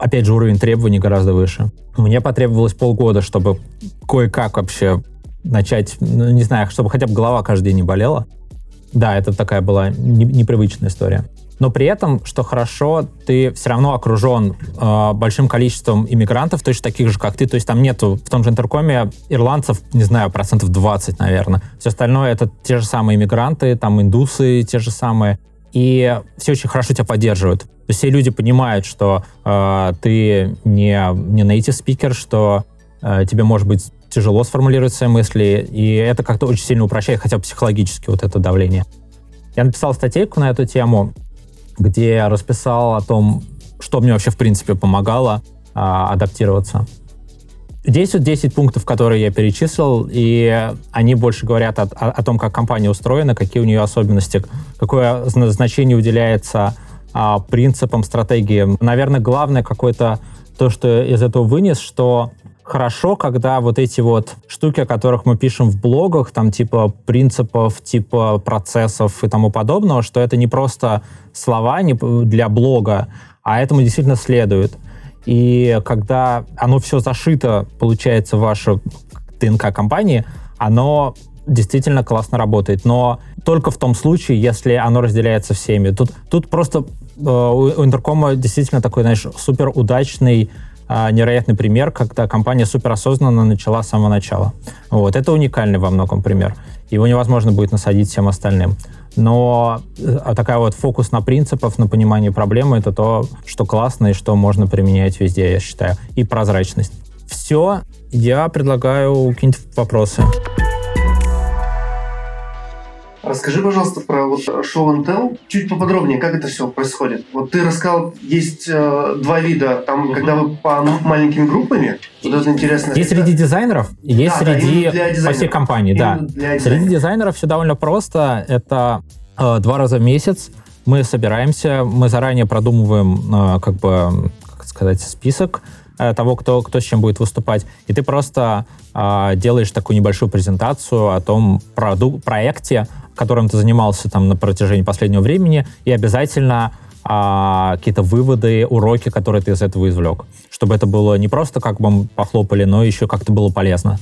опять же, уровень требований гораздо выше. Мне потребовалось полгода, чтобы кое-как вообще начать, ну, не знаю, чтобы хотя бы голова каждый день не болела. Да, это такая была непривычная история. Но при этом, что хорошо, ты все равно окружен э, большим количеством иммигрантов, точно таких же, как ты. То есть там нету в том же интеркоме ирландцев, не знаю, процентов 20, наверное. Все остальное это те же самые иммигранты, там индусы те же самые. И все очень хорошо тебя поддерживают есть все люди понимают, что э, ты не, не native speaker, что э, тебе может быть тяжело сформулировать свои мысли, и это как-то очень сильно упрощает хотя бы психологически вот это давление. Я написал статейку на эту тему, где я расписал о том, что мне вообще в принципе помогало э, адаптироваться. Здесь вот 10 пунктов, которые я перечислил, и они больше говорят о, о, о том, как компания устроена, какие у нее особенности, какое значение уделяется а, принципам, стратегиям. Наверное, главное какое-то то, что из этого вынес, что хорошо, когда вот эти вот штуки, о которых мы пишем в блогах, там типа принципов, типа процессов и тому подобного, что это не просто слова для блога, а этому действительно следует. И когда оно все зашито, получается, в вашу ДНК компании, оно действительно классно работает. Но только в том случае, если оно разделяется всеми. Тут, тут просто Э, у Интеркома действительно такой, знаешь, супер удачный невероятный пример, когда компания суперосознанно начала с самого начала. Вот. Это уникальный во многом пример. Его невозможно будет насадить всем остальным. Но э, такая вот фокус на принципах, на понимание проблемы, это то, что классно и что можно применять везде, я считаю. И прозрачность. Все. Я предлагаю какие-нибудь вопросы. Расскажи, пожалуйста, про вот show and tell. Чуть поподробнее, как это все происходит. Вот ты рассказал, есть э, два вида. Там, uh-huh. когда вы по маленькими группами, вот это интересно. Есть среди дизайнеров, есть да, среди да, по всей компании, да. Среди дизайнеров все довольно просто. Это э, два раза в месяц мы собираемся, мы заранее продумываем, как бы, как сказать, список того, кто, кто с чем будет выступать. И ты просто э, делаешь такую небольшую презентацию о том проду- проекте, которым ты занимался там на протяжении последнего времени, и обязательно а, какие-то выводы, уроки, которые ты из этого извлек. Чтобы это было не просто как бы похлопали, но еще как-то было полезно.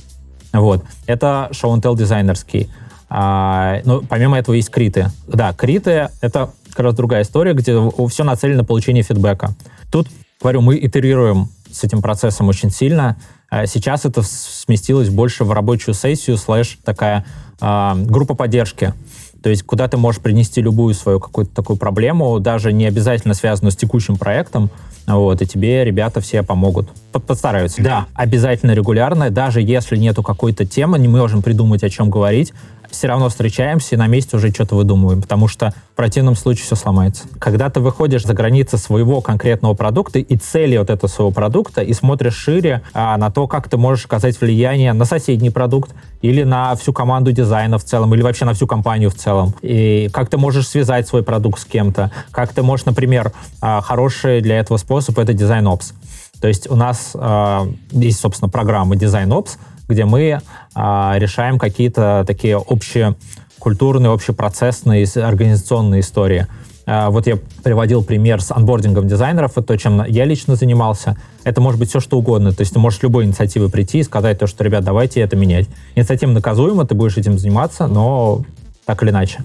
Вот. Это шоу-н-тел дизайнерский. А, ну, помимо этого есть криты. Да, криты — это как раз другая история, где все нацелено на получение фидбэка. Тут, говорю, мы итерируем с этим процессом очень сильно. А сейчас это сместилось больше в рабочую сессию, слэш такая э, группа поддержки. То есть куда ты можешь принести любую свою какую-то такую проблему, даже не обязательно связанную с текущим проектом, вот, и тебе ребята все помогут. Постараются. Да, обязательно регулярно, даже если нету какой-то темы, не можем придумать, о чем говорить, все равно встречаемся и на месте уже что-то выдумываем, потому что в противном случае все сломается. Когда ты выходишь за границы своего конкретного продукта и цели вот этого своего продукта и смотришь шире а, на то, как ты можешь оказать влияние на соседний продукт или на всю команду дизайна в целом, или вообще на всю компанию в целом, и как ты можешь связать свой продукт с кем-то, как ты можешь, например, а, хороший для этого способ — это дизайн-опс. То есть у нас э, есть, собственно, программа Design Ops, где мы а, решаем какие-то такие общие культурные, общепроцессные, организационные истории. А, вот я приводил пример с анбордингом дизайнеров, это то, чем я лично занимался. Это может быть все, что угодно. То есть ты можешь любой инициативы прийти и сказать то, что, ребят, давайте это менять. Инициатива наказуема, ты будешь этим заниматься, но так или иначе.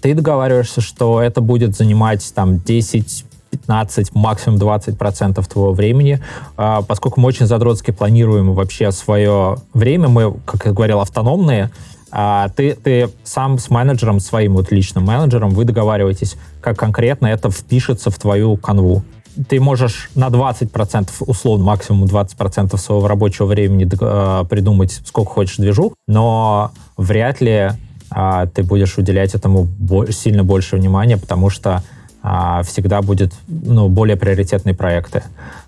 Ты договариваешься, что это будет занимать там 10 15, максимум 20 процентов твоего времени. А, поскольку мы очень задротски планируем вообще свое время, мы, как я говорил, автономные, а ты, ты сам с менеджером, своим вот личным менеджером, вы договариваетесь, как конкретно это впишется в твою канву. Ты можешь на 20%, условно, максимум 20% своего рабочего времени э, придумать, сколько хочешь движу, но вряд ли э, ты будешь уделять этому бо- сильно больше внимания, потому что всегда будет ну, более приоритетные проекты.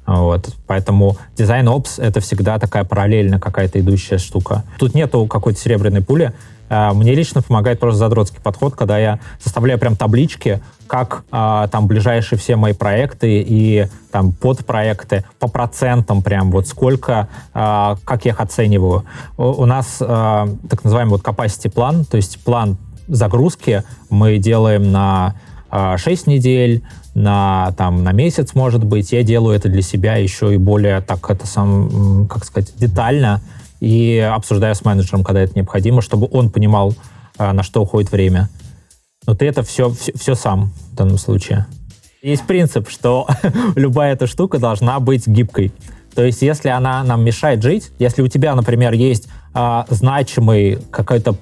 Вот. Поэтому дизайн опс это всегда такая параллельно какая-то идущая штука. Тут нету какой-то серебряной пули. А, мне лично помогает просто задротский подход, когда я составляю прям таблички, как а, там ближайшие все мои проекты и там подпроекты по процентам прям вот сколько, а, как я их оцениваю. У, нас а, так называемый вот capacity план, то есть план загрузки мы делаем на 6 а, недель, на, там, на месяц, может быть. Я делаю это для себя еще и более, так это сам, как сказать, детально и обсуждаю с менеджером, когда это необходимо, чтобы он понимал, а, на что уходит время. Но ты это все, все, все сам в данном случае. Есть принцип, что <laughs> любая эта штука должна быть гибкой. То есть, если она нам мешает жить, если у тебя, например, есть э, значимый какой-то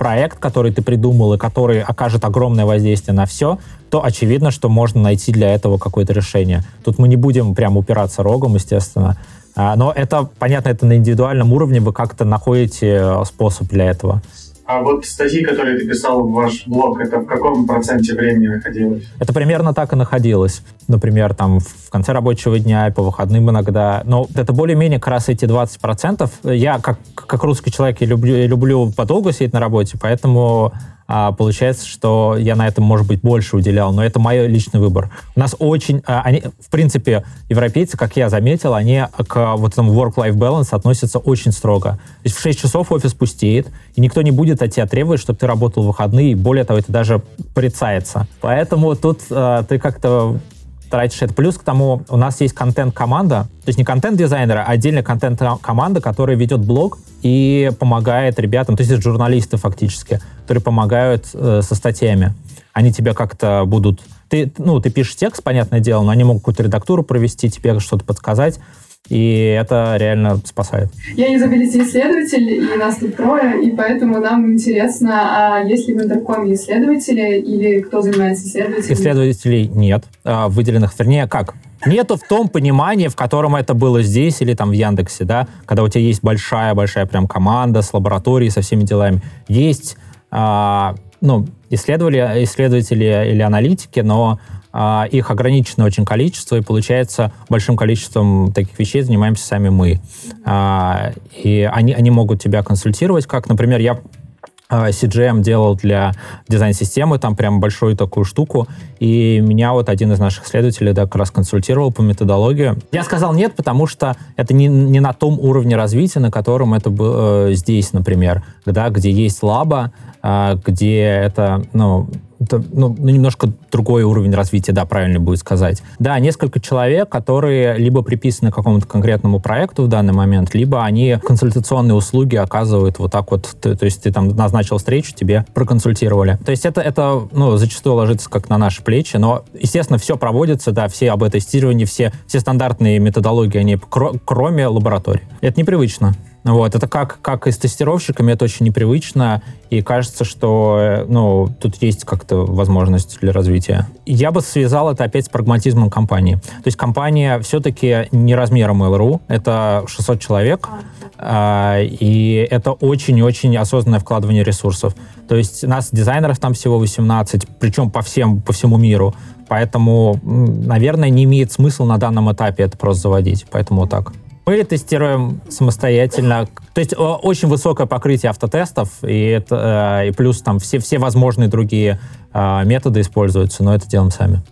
проект, который ты придумал и который окажет огромное воздействие на все, то очевидно, что можно найти для этого какое-то решение. Тут мы не будем прям упираться рогом, естественно. А, но это, понятно, это на индивидуальном уровне вы как-то находите э, способ для этого. А вот статьи, которые ты писал в ваш блог, это в каком проценте времени находилось? Это примерно так и находилось. Например, там в конце рабочего дня и по выходным иногда. Но это более-менее как раз эти 20%. Я, как, как русский человек, я люблю, я люблю подолгу сидеть на работе, поэтому а, получается, что я на этом, может быть, больше уделял, но это мой личный выбор. У нас очень, а, они, в принципе, европейцы, как я заметил, они к вот этому work-life balance относятся очень строго. То есть в 6 часов офис пустеет, и никто не будет от тебя требовать, чтобы ты работал в выходные, и более того, это даже порицается. Поэтому тут а, ты как-то тратишь это. Плюс к тому, у нас есть контент-команда, то есть не контент-дизайнера, а отдельная контент-команда, которая ведет блог и помогает ребятам, то есть это журналисты фактически, которые помогают э, со статьями. Они тебя как-то будут... Ты, ну, ты пишешь текст, понятное дело, но они могут какую-то редактуру провести, тебе что-то подсказать, и это реально спасает. Я юзабилити-исследователь, и нас тут трое, и поэтому нам интересно, а есть ли в интеркоме исследователи или кто занимается исследователями? Исследователей нет, а, выделенных, вернее, как? Нету в том понимании, в котором это было здесь или там в Яндексе, да, когда у тебя есть большая-большая прям команда с лабораторией, со всеми делами. Есть, а, ну, исследователи, исследователи или аналитики, но а, их ограниченное очень количество, и получается большим количеством таких вещей занимаемся сами мы. А, и они, они могут тебя консультировать, как, например, я CGM делал для дизайн-системы, там прям большую такую штуку, и меня вот один из наших исследователей да, как раз консультировал по методологии. Я сказал нет, потому что это не, не на том уровне развития, на котором это было э, здесь, например, да, где есть лаба, где это, ну, это, ну, ну, немножко другой уровень развития, да, правильно будет сказать. Да, несколько человек, которые либо приписаны к какому-то конкретному проекту в данный момент, либо они консультационные услуги оказывают вот так вот, то, то есть ты там назначил встречу, тебе проконсультировали. То есть это, это ну, зачастую ложится как на наши плечи, но, естественно, все проводится, да, все об тестировании, все, все стандартные методологии, они кроме лаборатории. Это непривычно. Вот, это как, как и с тестировщиками, это очень непривычно, и кажется, что э, ну, тут есть как-то возможность для развития. Я бы связал это опять с прагматизмом компании. То есть компания все-таки не размером ЛРУ, это 600 человек, а, и это очень-очень осознанное вкладывание ресурсов. То есть нас, дизайнеров, там всего 18, причем по, всем, по всему миру. Поэтому, наверное, не имеет смысла на данном этапе это просто заводить. Поэтому вот так. Мы тестируем самостоятельно. То есть очень высокое покрытие автотестов, и, это, э, и плюс там все, все возможные другие э, методы используются, но это делаем сами.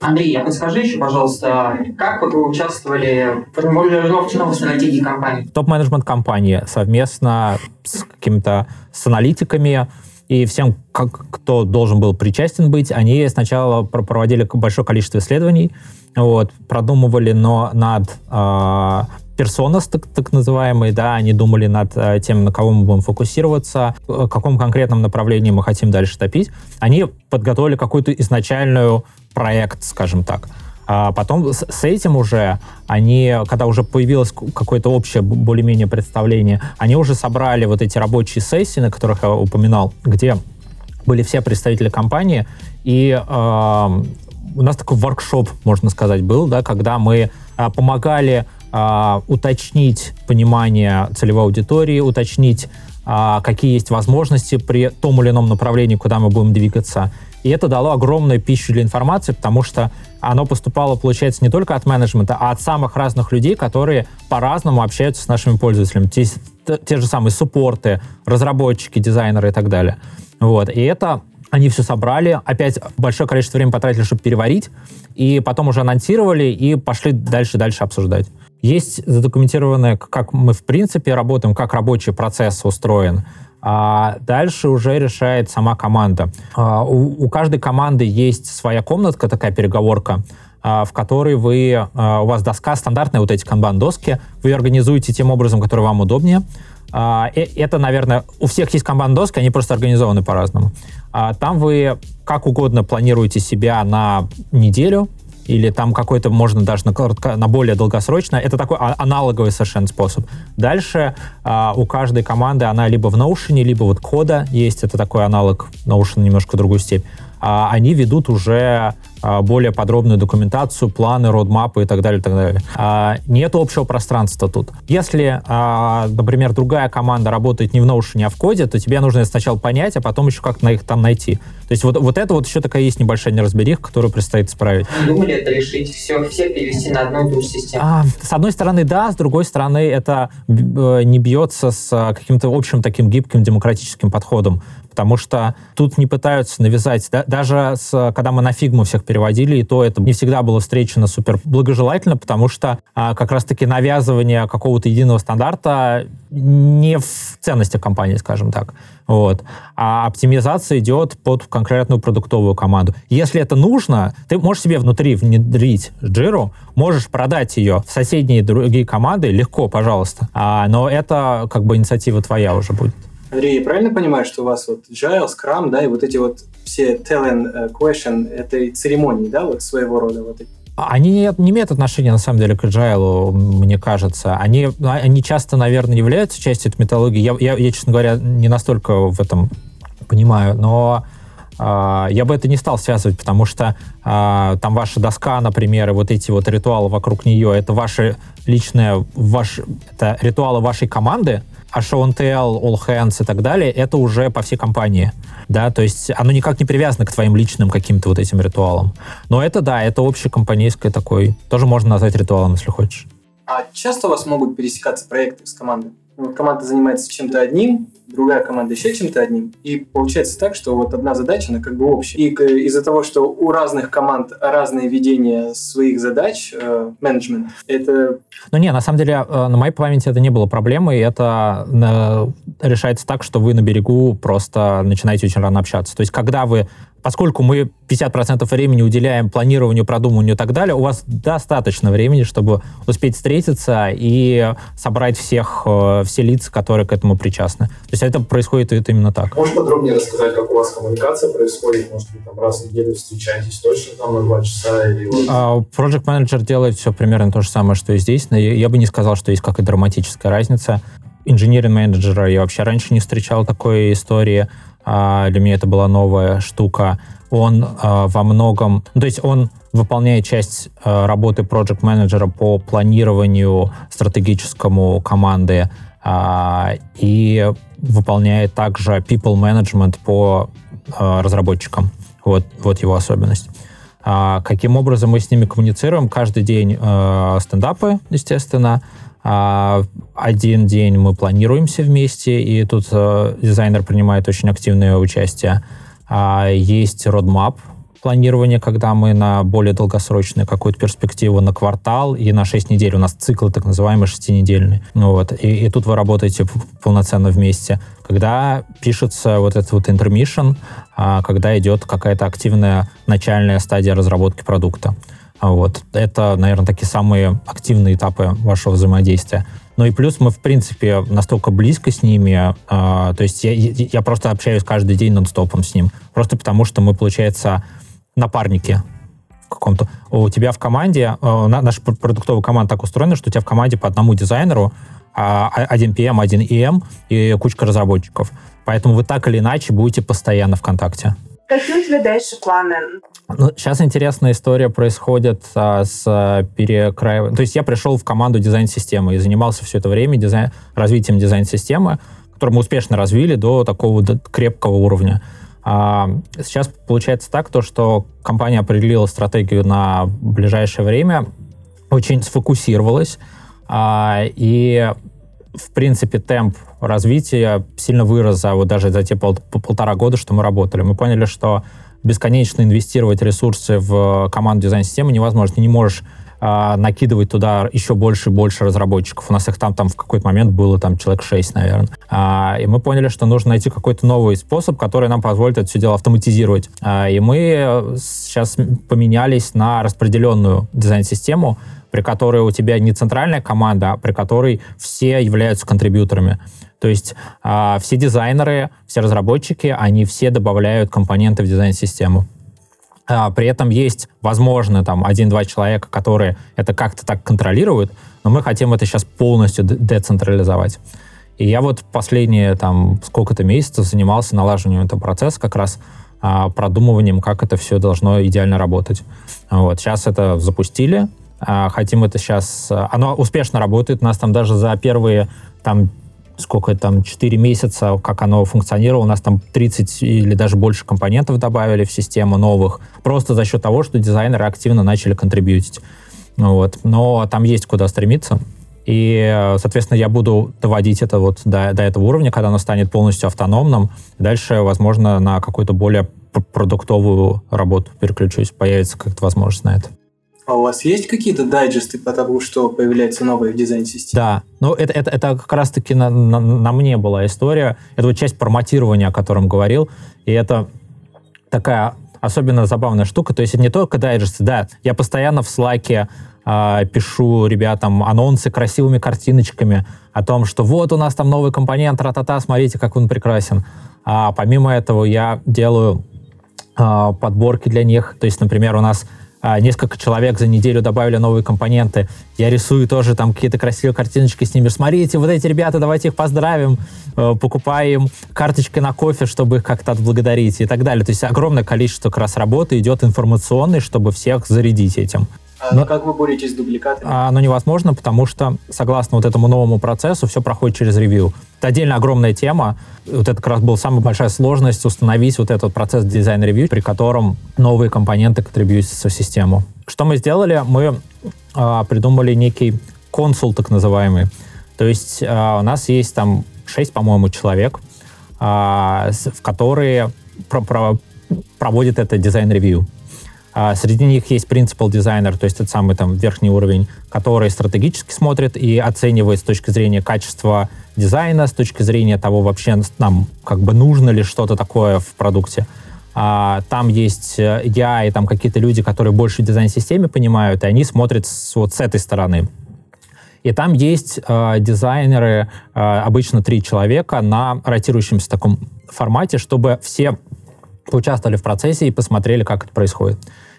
Андрей, а подскажи еще, пожалуйста, как вы участвовали в формулировке новой стратегии компании? Топ-менеджмент компании совместно с какими-то с аналитиками и всем, как, кто должен был причастен быть, они сначала проводили большое количество исследований, вот, продумывали но над э, персонас, так, так называемые, да, они думали над э, тем, на кого мы будем фокусироваться, в каком конкретном направлении мы хотим дальше топить. Они подготовили какую-то изначальную проект, скажем так. А потом с, этим уже они, когда уже появилось какое-то общее более-менее представление, они уже собрали вот эти рабочие сессии, на которых я упоминал, где были все представители компании, и э, у нас такой воркшоп, можно сказать, был, да, когда мы э, помогали а, уточнить понимание целевой аудитории, уточнить, а, какие есть возможности при том или ином направлении, куда мы будем двигаться. И это дало огромную пищу для информации, потому что оно поступало, получается, не только от менеджмента, а от самых разных людей, которые по-разному общаются с нашими пользователями. Те, те же самые суппорты, разработчики, дизайнеры и так далее. Вот. И это они все собрали, опять большое количество времени потратили, чтобы переварить, и потом уже анонсировали и пошли дальше-дальше обсуждать. Есть задокументированное, как мы в принципе работаем, как рабочий процесс устроен. А дальше уже решает сама команда. А у, у каждой команды есть своя комнатка, такая переговорка, а, в которой вы, а, у вас доска стандартная, вот эти канбан-доски, вы организуете тем образом, который вам удобнее. А, это, наверное, у всех есть канбан-доски, они просто организованы по-разному. Там вы как угодно планируете себя на неделю, или там какой-то можно даже на, коротко, на более долгосрочно. Это такой а, аналоговый совершенно способ. Дальше а, у каждой команды она либо в Notion, либо вот кода есть, это такой аналог Notion немножко в другую степь. А, они ведут уже а, более подробную документацию, планы, родмапы и так далее, и так далее. А, нет общего пространства тут. Если, например, другая команда работает не в Notion, а в коде, то тебе нужно сначала понять, а потом еще как-то их там найти. То есть вот, вот это вот еще такая есть небольшая неразбериха, которую предстоит исправить. Думали это решить, все, все перевести на одну и ту же систему? А, с одной стороны, да, с другой стороны, это э, не бьется с каким-то общим таким гибким демократическим подходом потому что тут не пытаются навязать. Да, даже с, когда мы на фигму всех переводили, и то это не всегда было встречено супер благожелательно, потому что а, как раз-таки навязывание какого-то единого стандарта не в ценности компании, скажем так. Вот. А оптимизация идет под конкретную продуктовую команду. Если это нужно, ты можешь себе внутри внедрить Jira, можешь продать ее в соседние другие команды легко, пожалуйста. А, но это как бы инициатива твоя уже будет. Андрей, я правильно понимаю, что у вас вот Agile, Scrum, да, и вот эти вот все and э, question этой церемонии, да, вот своего рода вот эти? Они не, не имеют отношения, на самом деле, к agile, мне кажется. Они, они часто, наверное, являются частью этой методологии. Я, я, я, честно говоря, не настолько в этом понимаю, но я бы это не стал связывать, потому что э, там ваша доска, например, и вот эти вот ритуалы вокруг нее, это ваши личные, ваш, это ритуалы вашей команды, а tell, all hands и так далее, это уже по всей компании. Да, то есть оно никак не привязано к твоим личным каким-то вот этим ритуалам. Но это, да, это общекомпанейское такой, тоже можно назвать ритуалом, если хочешь. А часто у вас могут пересекаться проекты с командой? Команда занимается чем-то одним, другая команда еще чем-то одним. И получается так, что вот одна задача, она как бы общая. И из-за того, что у разных команд разное видение своих задач, э, менеджмент, это... Ну не, на самом деле, э, на моей памяти это не было проблемой. Это э, решается так, что вы на берегу просто начинаете очень рано общаться. То есть, когда вы поскольку мы 50% времени уделяем планированию, продумыванию и так далее, у вас достаточно времени, чтобы успеть встретиться и собрать всех, все лица, которые к этому причастны. То это происходит это именно так. Можешь подробнее рассказать, как у вас коммуникация происходит? Может быть, там раз в неделю встречаетесь точно там на два часа? Или. А, project Manager делает все примерно то же самое, что и здесь, но я бы не сказал, что есть какая-то драматическая разница. Инженеринг менеджера я вообще раньше не встречал такой истории. А, для меня это была новая штука. Он а, во многом, ну, то есть он выполняет часть а, работы проект менеджера по планированию стратегическому команды и выполняет также people management по разработчикам. Вот, вот его особенность. Каким образом мы с ними коммуницируем? Каждый день стендапы, естественно, а, один день мы планируемся вместе, и тут э, дизайнер принимает очень активное участие. А, есть roadmap планирование, когда мы на более долгосрочную какую-то перспективу на квартал и на 6 недель. У нас цикл так называемый шестинедельный. Ну, вот. и, и тут вы работаете полноценно вместе. Когда пишется вот этот вот intermission, а, когда идет какая-то активная начальная стадия разработки продукта. Вот. Это, наверное, такие самые активные этапы вашего взаимодействия. Ну и плюс мы, в принципе, настолько близко с ними, э, то есть я, я просто общаюсь каждый день нон-стопом с ним, просто потому что мы, получается, напарники в каком-то... У тебя в команде, э, наша продуктовая команда так устроена, что у тебя в команде по одному дизайнеру, э, один PM, один EM и кучка разработчиков. Поэтому вы так или иначе будете постоянно в контакте. Какие у тебя дальше планы? Ну, сейчас интересная история происходит а, с а, перекраиванием. То есть я пришел в команду дизайн-системы и занимался все это время дизайн, развитием дизайн-системы, которую мы успешно развили до такого крепкого уровня. А, сейчас получается так, то, что компания определила стратегию на ближайшее время, очень сфокусировалась, а, и в принципе, темп развития сильно вырос за вот даже за те пол, полтора года, что мы работали. Мы поняли, что бесконечно инвестировать ресурсы в команду дизайн-системы невозможно. Ты не можешь а, накидывать туда еще больше и больше разработчиков. У нас их там, там в какой-то момент было там человек 6, наверное. А, и мы поняли, что нужно найти какой-то новый способ, который нам позволит это все дело автоматизировать. А, и мы сейчас поменялись на распределенную дизайн-систему, при которой у тебя не центральная команда, а при которой все являются контрибьюторами. То есть э, все дизайнеры, все разработчики, они все добавляют компоненты в дизайн-систему. А, при этом есть, возможно, там один-два человека, которые это как-то так контролируют, но мы хотим это сейчас полностью децентрализовать. И я вот последние там сколько-то месяцев занимался налаживанием этого процесса, как раз а, продумыванием, как это все должно идеально работать. Вот. Сейчас это запустили, а, хотим это сейчас... Э, оно успешно работает. Нас там даже за первые там сколько там, 4 месяца, как оно функционировало, у нас там 30 или даже больше компонентов добавили в систему новых, просто за счет того, что дизайнеры активно начали контрибьютить. Вот. Но там есть куда стремиться. И, соответственно, я буду доводить это вот до, до этого уровня, когда оно станет полностью автономным. Дальше, возможно, на какую-то более продуктовую работу переключусь, появится как-то возможность на это. А у вас есть какие-то дайджесты по тому, что появляется новое в дизайн-системе? Да, ну это, это, это как раз-таки на, на, на мне была история. Это вот часть форматирования, о котором говорил. И это такая особенно забавная штука. То есть это не только дайджесты, да, я постоянно в э, пишу ребятам анонсы красивыми картиночками о том, что вот у нас там новый компонент, ра-та-та, смотрите, как он прекрасен. А помимо этого я делаю э, подборки для них. То есть, например, у нас несколько человек за неделю добавили новые компоненты. Я рисую тоже там какие-то красивые картиночки с ними. Смотрите, вот эти ребята, давайте их поздравим, э, покупаем карточки на кофе, чтобы их как-то отблагодарить и так далее. То есть огромное количество как раз работы идет информационной, чтобы всех зарядить этим. А Но, как вы боретесь с дубликатами? А, оно невозможно, потому что, согласно вот этому новому процессу, все проходит через ревью. Это отдельно огромная тема. Вот это как раз была самая большая сложность установить вот этот процесс дизайн-ревью, при котором новые компоненты контрибьютятся в систему. Что мы сделали? Мы а, придумали некий council, так называемый. То есть а, у нас есть там 6, по-моему, человек, с- в которые про- про- проводит это дизайн-ревью. А, Среди них есть principal дизайнер, то есть тот самый там верхний уровень, который стратегически смотрит и оценивает с точки зрения качества дизайна, с точки зрения того вообще нам как бы нужно ли что-то такое в продукте. А, там есть э, я и там какие-то люди, которые больше в дизайн-системе понимают, и они смотрят с, вот с этой стороны. И там есть э, дизайнеры, э, обычно три человека, на ротирующемся таком формате, чтобы все поучаствовали в процессе и посмотрели, как это происходит.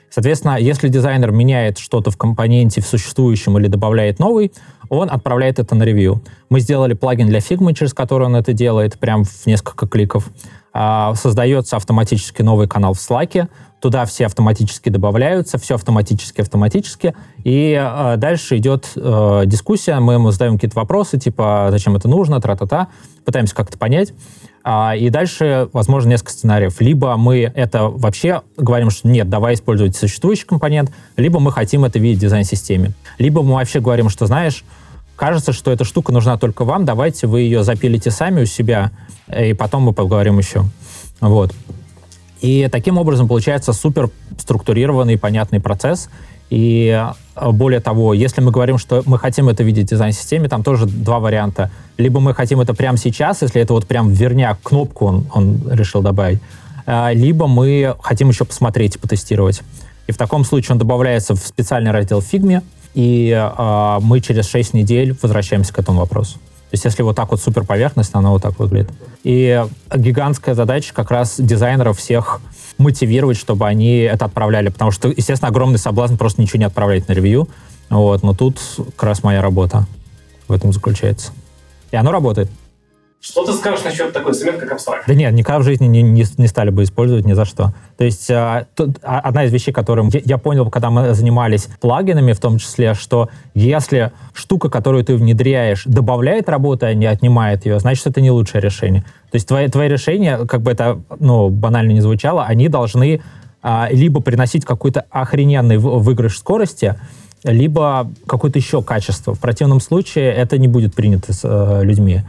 Соответственно, если дизайнер меняет что-то в компоненте в существующем или добавляет новый, он отправляет это на ревью. Мы сделали плагин для Figma, через который он это делает, прям в несколько кликов. А, создается автоматически новый канал в Slack, туда все автоматически добавляются, все автоматически, автоматически, и э, дальше идет э, дискуссия, мы ему задаем какие-то вопросы, типа, зачем это нужно, тра-та-та, пытаемся как-то понять, а, и дальше, возможно, несколько сценариев. Либо мы это вообще говорим, что нет, давай использовать существующий компонент, либо мы хотим это видеть в дизайн-системе. Либо мы вообще говорим, что, знаешь, кажется, что эта штука нужна только вам, давайте вы ее запилите сами у себя, и потом мы поговорим еще. Вот. И таким образом получается супер структурированный, понятный процесс. И э, более того, если мы говорим, что мы хотим это видеть в дизайн-системе, там тоже два варианта. Либо мы хотим это прямо сейчас, если это вот прям верняк, кнопку он, он решил добавить, э, либо мы хотим еще посмотреть и потестировать. И в таком случае он добавляется в специальный раздел в и э, мы через 6 недель возвращаемся к этому вопросу. То есть если вот так вот супер поверхностно, оно вот так выглядит. И гигантская задача как раз дизайнеров всех мотивировать, чтобы они это отправляли, потому что, естественно, огромный соблазн просто ничего не отправлять на ревью. Вот, но тут как раз моя работа в этом заключается. И оно работает. Что ты скажешь насчет такой совет, как абстракт? Да нет, никогда в жизни не, не, не стали бы использовать ни за что. То есть а, тут, а, одна из вещей, которым я, я понял, когда мы занимались плагинами в том числе, что если штука, которую ты внедряешь, добавляет работы, а не отнимает ее, значит, это не лучшее решение. То есть твои, твои решения, как бы это ну, банально не звучало, они должны а, либо приносить какой-то охрененный выигрыш скорости, либо какое-то еще качество. В противном случае это не будет принято с э, людьми.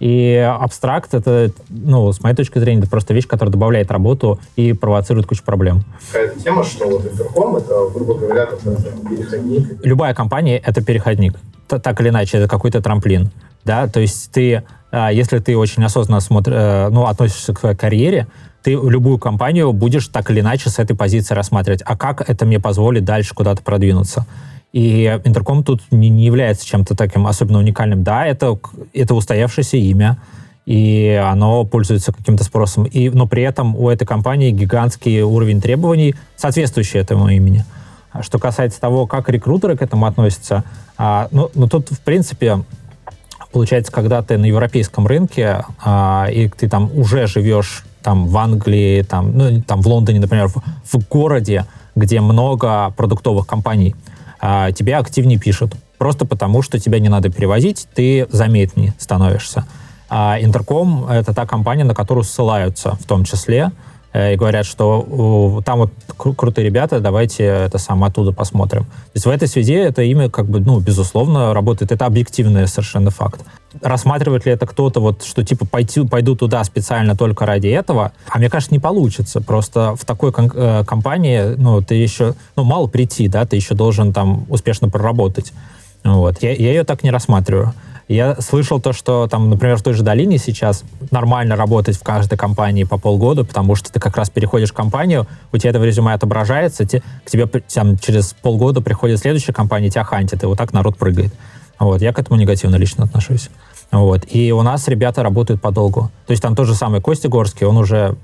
И абстракт — это, ну, с моей точки зрения, это просто вещь, которая добавляет работу и провоцирует кучу проблем. Какая-то тема, что вот интерком, это, грубо говоря, переходник. Любая компания — это переходник. Т- Так или иначе, это какой-то трамплин. Да? То есть ты, а, если ты очень осознанно смотр, э, ну, относишься к своей карьере, ты любую компанию будешь так или иначе с этой позиции рассматривать. А как это мне позволит дальше куда-то продвинуться? И интерком тут не, не является чем-то таким особенно уникальным. Да, это, это устоявшееся имя, и оно пользуется каким-то спросом. И, но при этом у этой компании гигантский уровень требований, соответствующий этому имени. А Что касается того, как рекрутеры к этому относятся, а, ну, ну тут, в принципе, получается, когда ты на европейском рынке, а, и ты там уже живешь там в Англии, там, ну, там в Лондоне, например, в, в городе, где много продуктовых компаний, а, тебя активнее пишут. Просто потому, что тебя не надо перевозить, ты заметнее становишься. А Интерком — это та компания, на которую ссылаются в том числе, и говорят, что там вот кру- крутые ребята, давайте это сам оттуда посмотрим. То есть в этой связи это имя, как бы, ну, безусловно, работает. Это объективный совершенно факт. Рассматривает ли это кто-то, вот, что типа пойти, пойду туда специально только ради этого? А мне кажется, не получится. Просто в такой кон- э, компании, ну, ты еще, ну, мало прийти, да, ты еще должен там успешно проработать. Вот. Я, я ее так не рассматриваю. Я слышал то, что там, например, в той же долине сейчас нормально работать в каждой компании по полгода, потому что ты как раз переходишь в компанию, у тебя это в резюме отображается, те- к тебе там, через полгода приходит следующая компания, тебя хантит, и вот так народ прыгает. Вот. Я к этому негативно лично отношусь. Вот. И у нас ребята работают подолгу. То есть там тот же самый Костя Горский, он уже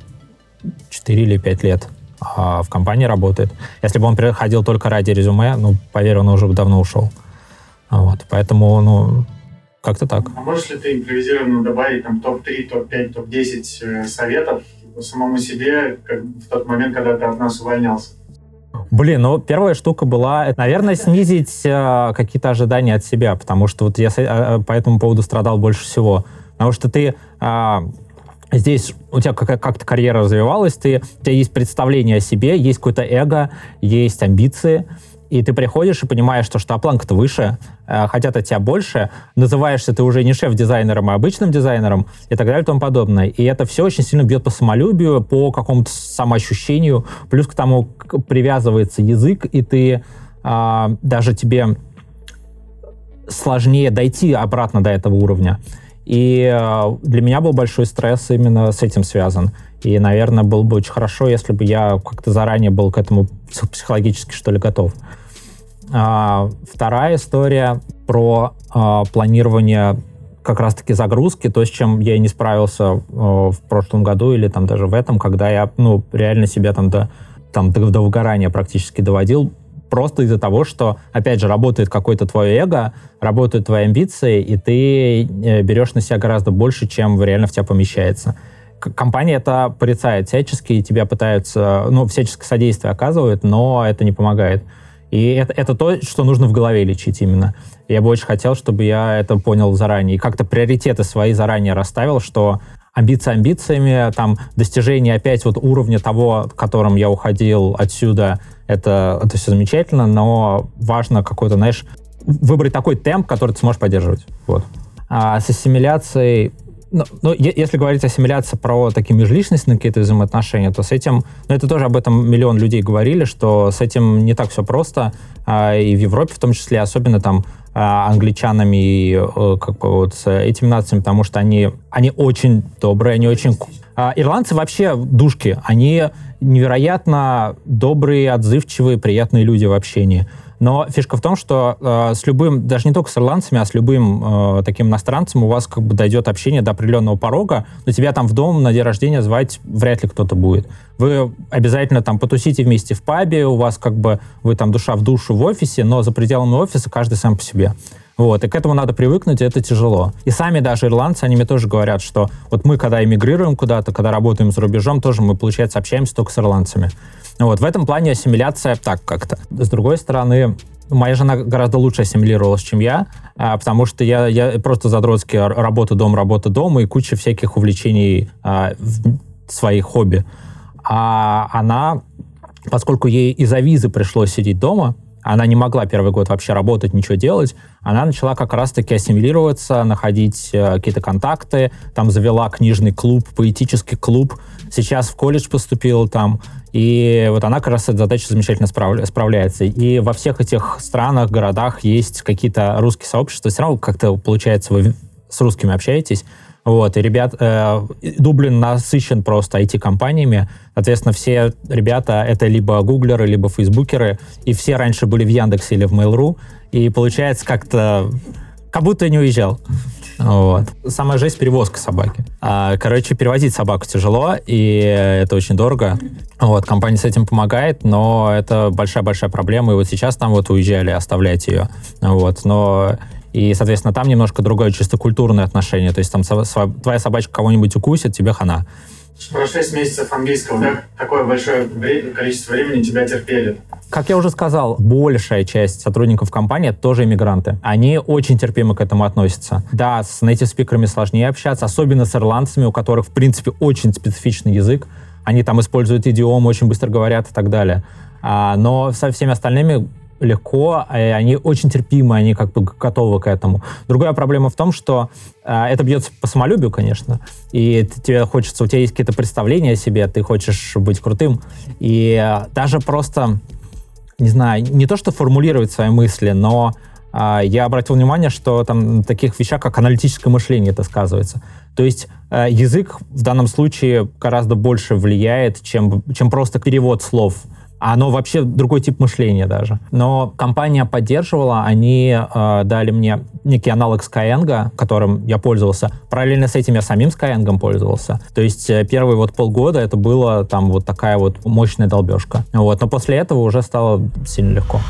4 или 5 лет а, в компании работает. Если бы он приходил только ради резюме, ну, поверь, он уже давно ушел. Вот. Поэтому, ну, как-то так. А можешь ли ты импровизированно добавить там топ-3, топ-5, топ-10 э, советов типа, самому себе как в тот момент, когда ты от нас увольнялся? Блин, ну первая штука была, это, наверное, снизить э, какие-то ожидания от себя, потому что вот я э, по этому поводу страдал больше всего. Потому что ты а, здесь, у тебя как- как-то карьера развивалась, ты, у тебя есть представление о себе, есть какое-то эго, есть амбиции, И ты приходишь и понимаешь, что, что планка-то выше, э, хотят от тебя больше, называешься ты уже не шеф-дизайнером, а обычным дизайнером и так далее и тому подобное. И это все очень сильно бьет по самолюбию, по какому-то самоощущению. Плюс к тому привязывается язык, и ты э, даже тебе сложнее дойти обратно до этого уровня. И э, для меня был большой стресс именно с этим связан. И, наверное, было бы очень хорошо, если бы я как-то заранее был к этому психологически, что ли, готов. А, вторая история про а, планирование как раз-таки загрузки, то, с чем я не справился а, в прошлом году или там даже в этом, когда я ну, реально себя там до, там, до, до выгорания практически доводил, просто из-за того, что, опять же, работает какое-то твое эго, работают твои амбиции, и ты э, берешь на себя гораздо больше, чем реально в тебя помещается компания это порицает всячески, тебя пытаются, ну, всяческое содействие оказывают, но это не помогает. И это, это то, что нужно в голове лечить именно. Я бы очень хотел, чтобы я это понял заранее. И как-то приоритеты свои заранее расставил, что амбиции амбициями, там, достижение опять вот уровня того, к которым я уходил отсюда, это, это все замечательно, но важно какой-то, знаешь, выбрать такой темп, который ты сможешь поддерживать. Вот. А с ассимиляцией ну, ну, если говорить ассимиляция про такие межличностные какие-то взаимоотношения, то с этим, ну, это тоже об этом миллион людей говорили, что с этим не так все просто, а, и в Европе в том числе, особенно там а, англичанами и а, как бы вот с этими нациями, потому что они, они очень добрые, они очень... А, ирландцы вообще душки, они невероятно добрые, отзывчивые, приятные люди в общении. Но фишка в том, что э, с любым, даже не только с ирландцами, а с любым э, таким иностранцем у вас как бы дойдет общение до определенного порога, но тебя там в дом на день рождения звать вряд ли кто-то будет. Вы обязательно там потусите вместе в пабе, у вас как бы вы там душа в душу в офисе, но за пределами офиса каждый сам по себе. Вот, и к этому надо привыкнуть, и это тяжело. И сами даже ирландцы, они мне тоже говорят, что вот мы, когда эмигрируем куда-то, когда работаем за рубежом, тоже мы, получается, общаемся только с ирландцами. Вот, в этом плане ассимиляция так как-то. С другой стороны, моя жена гораздо лучше ассимилировалась, чем я, а, потому что я, я просто задротски работа, дом, работа, дом и куча всяких увлечений а, своих хобби. А она, поскольку ей из-за визы пришлось сидеть дома, она не могла первый год вообще работать, ничего делать, она начала как раз-таки ассимилироваться, находить э, какие-то контакты, там завела книжный клуб, поэтический клуб, сейчас в колледж поступила там, и вот она как раз с этой задачей замечательно справля- справляется. И во всех этих странах, городах есть какие-то русские сообщества, все равно как-то получается вы с русскими общаетесь, вот, и ребят, э, Дублин насыщен просто IT-компаниями. Соответственно, все ребята это либо гуглеры, либо фейсбукеры, и все раньше были в Яндексе или в Mail.ru, и получается как-то как будто не уезжал. Вот. Самая жесть — перевозка собаки. А, короче, перевозить собаку тяжело, и это очень дорого. Вот, компания с этим помогает, но это большая-большая проблема, и вот сейчас там вот уезжали оставлять ее. Вот, но и, соответственно, там немножко другое чисто культурное отношение. То есть там твоя собачка кого-нибудь укусит, тебе хана. Про 6 месяцев английского, да? Такое большое количество времени тебя терпели. Как я уже сказал, большая часть сотрудников компании тоже иммигранты. Они очень терпимо к этому относятся. Да, с native спикерами сложнее общаться, особенно с ирландцами, у которых, в принципе, очень специфичный язык. Они там используют идиом, очень быстро говорят и так далее. А, но со всеми остальными легко, и они очень терпимы, они как бы готовы к этому. Другая проблема в том, что э, это бьется по самолюбию, конечно, и тебе хочется, у тебя есть какие-то представления о себе, ты хочешь быть крутым, и э, даже просто, не знаю, не то что формулировать свои мысли, но э, я обратил внимание, что там на таких вещах, как аналитическое мышление, это сказывается. То есть э, язык в данном случае гораздо больше влияет, чем, чем просто перевод слов оно вообще другой тип мышления даже. Но компания поддерживала, они э, дали мне некий аналог Skyeng, которым я пользовался. Параллельно с этим я самим Skyeng пользовался. То есть э, первые вот полгода это было там вот такая вот мощная долбежка. Вот. Но после этого уже стало сильно легко.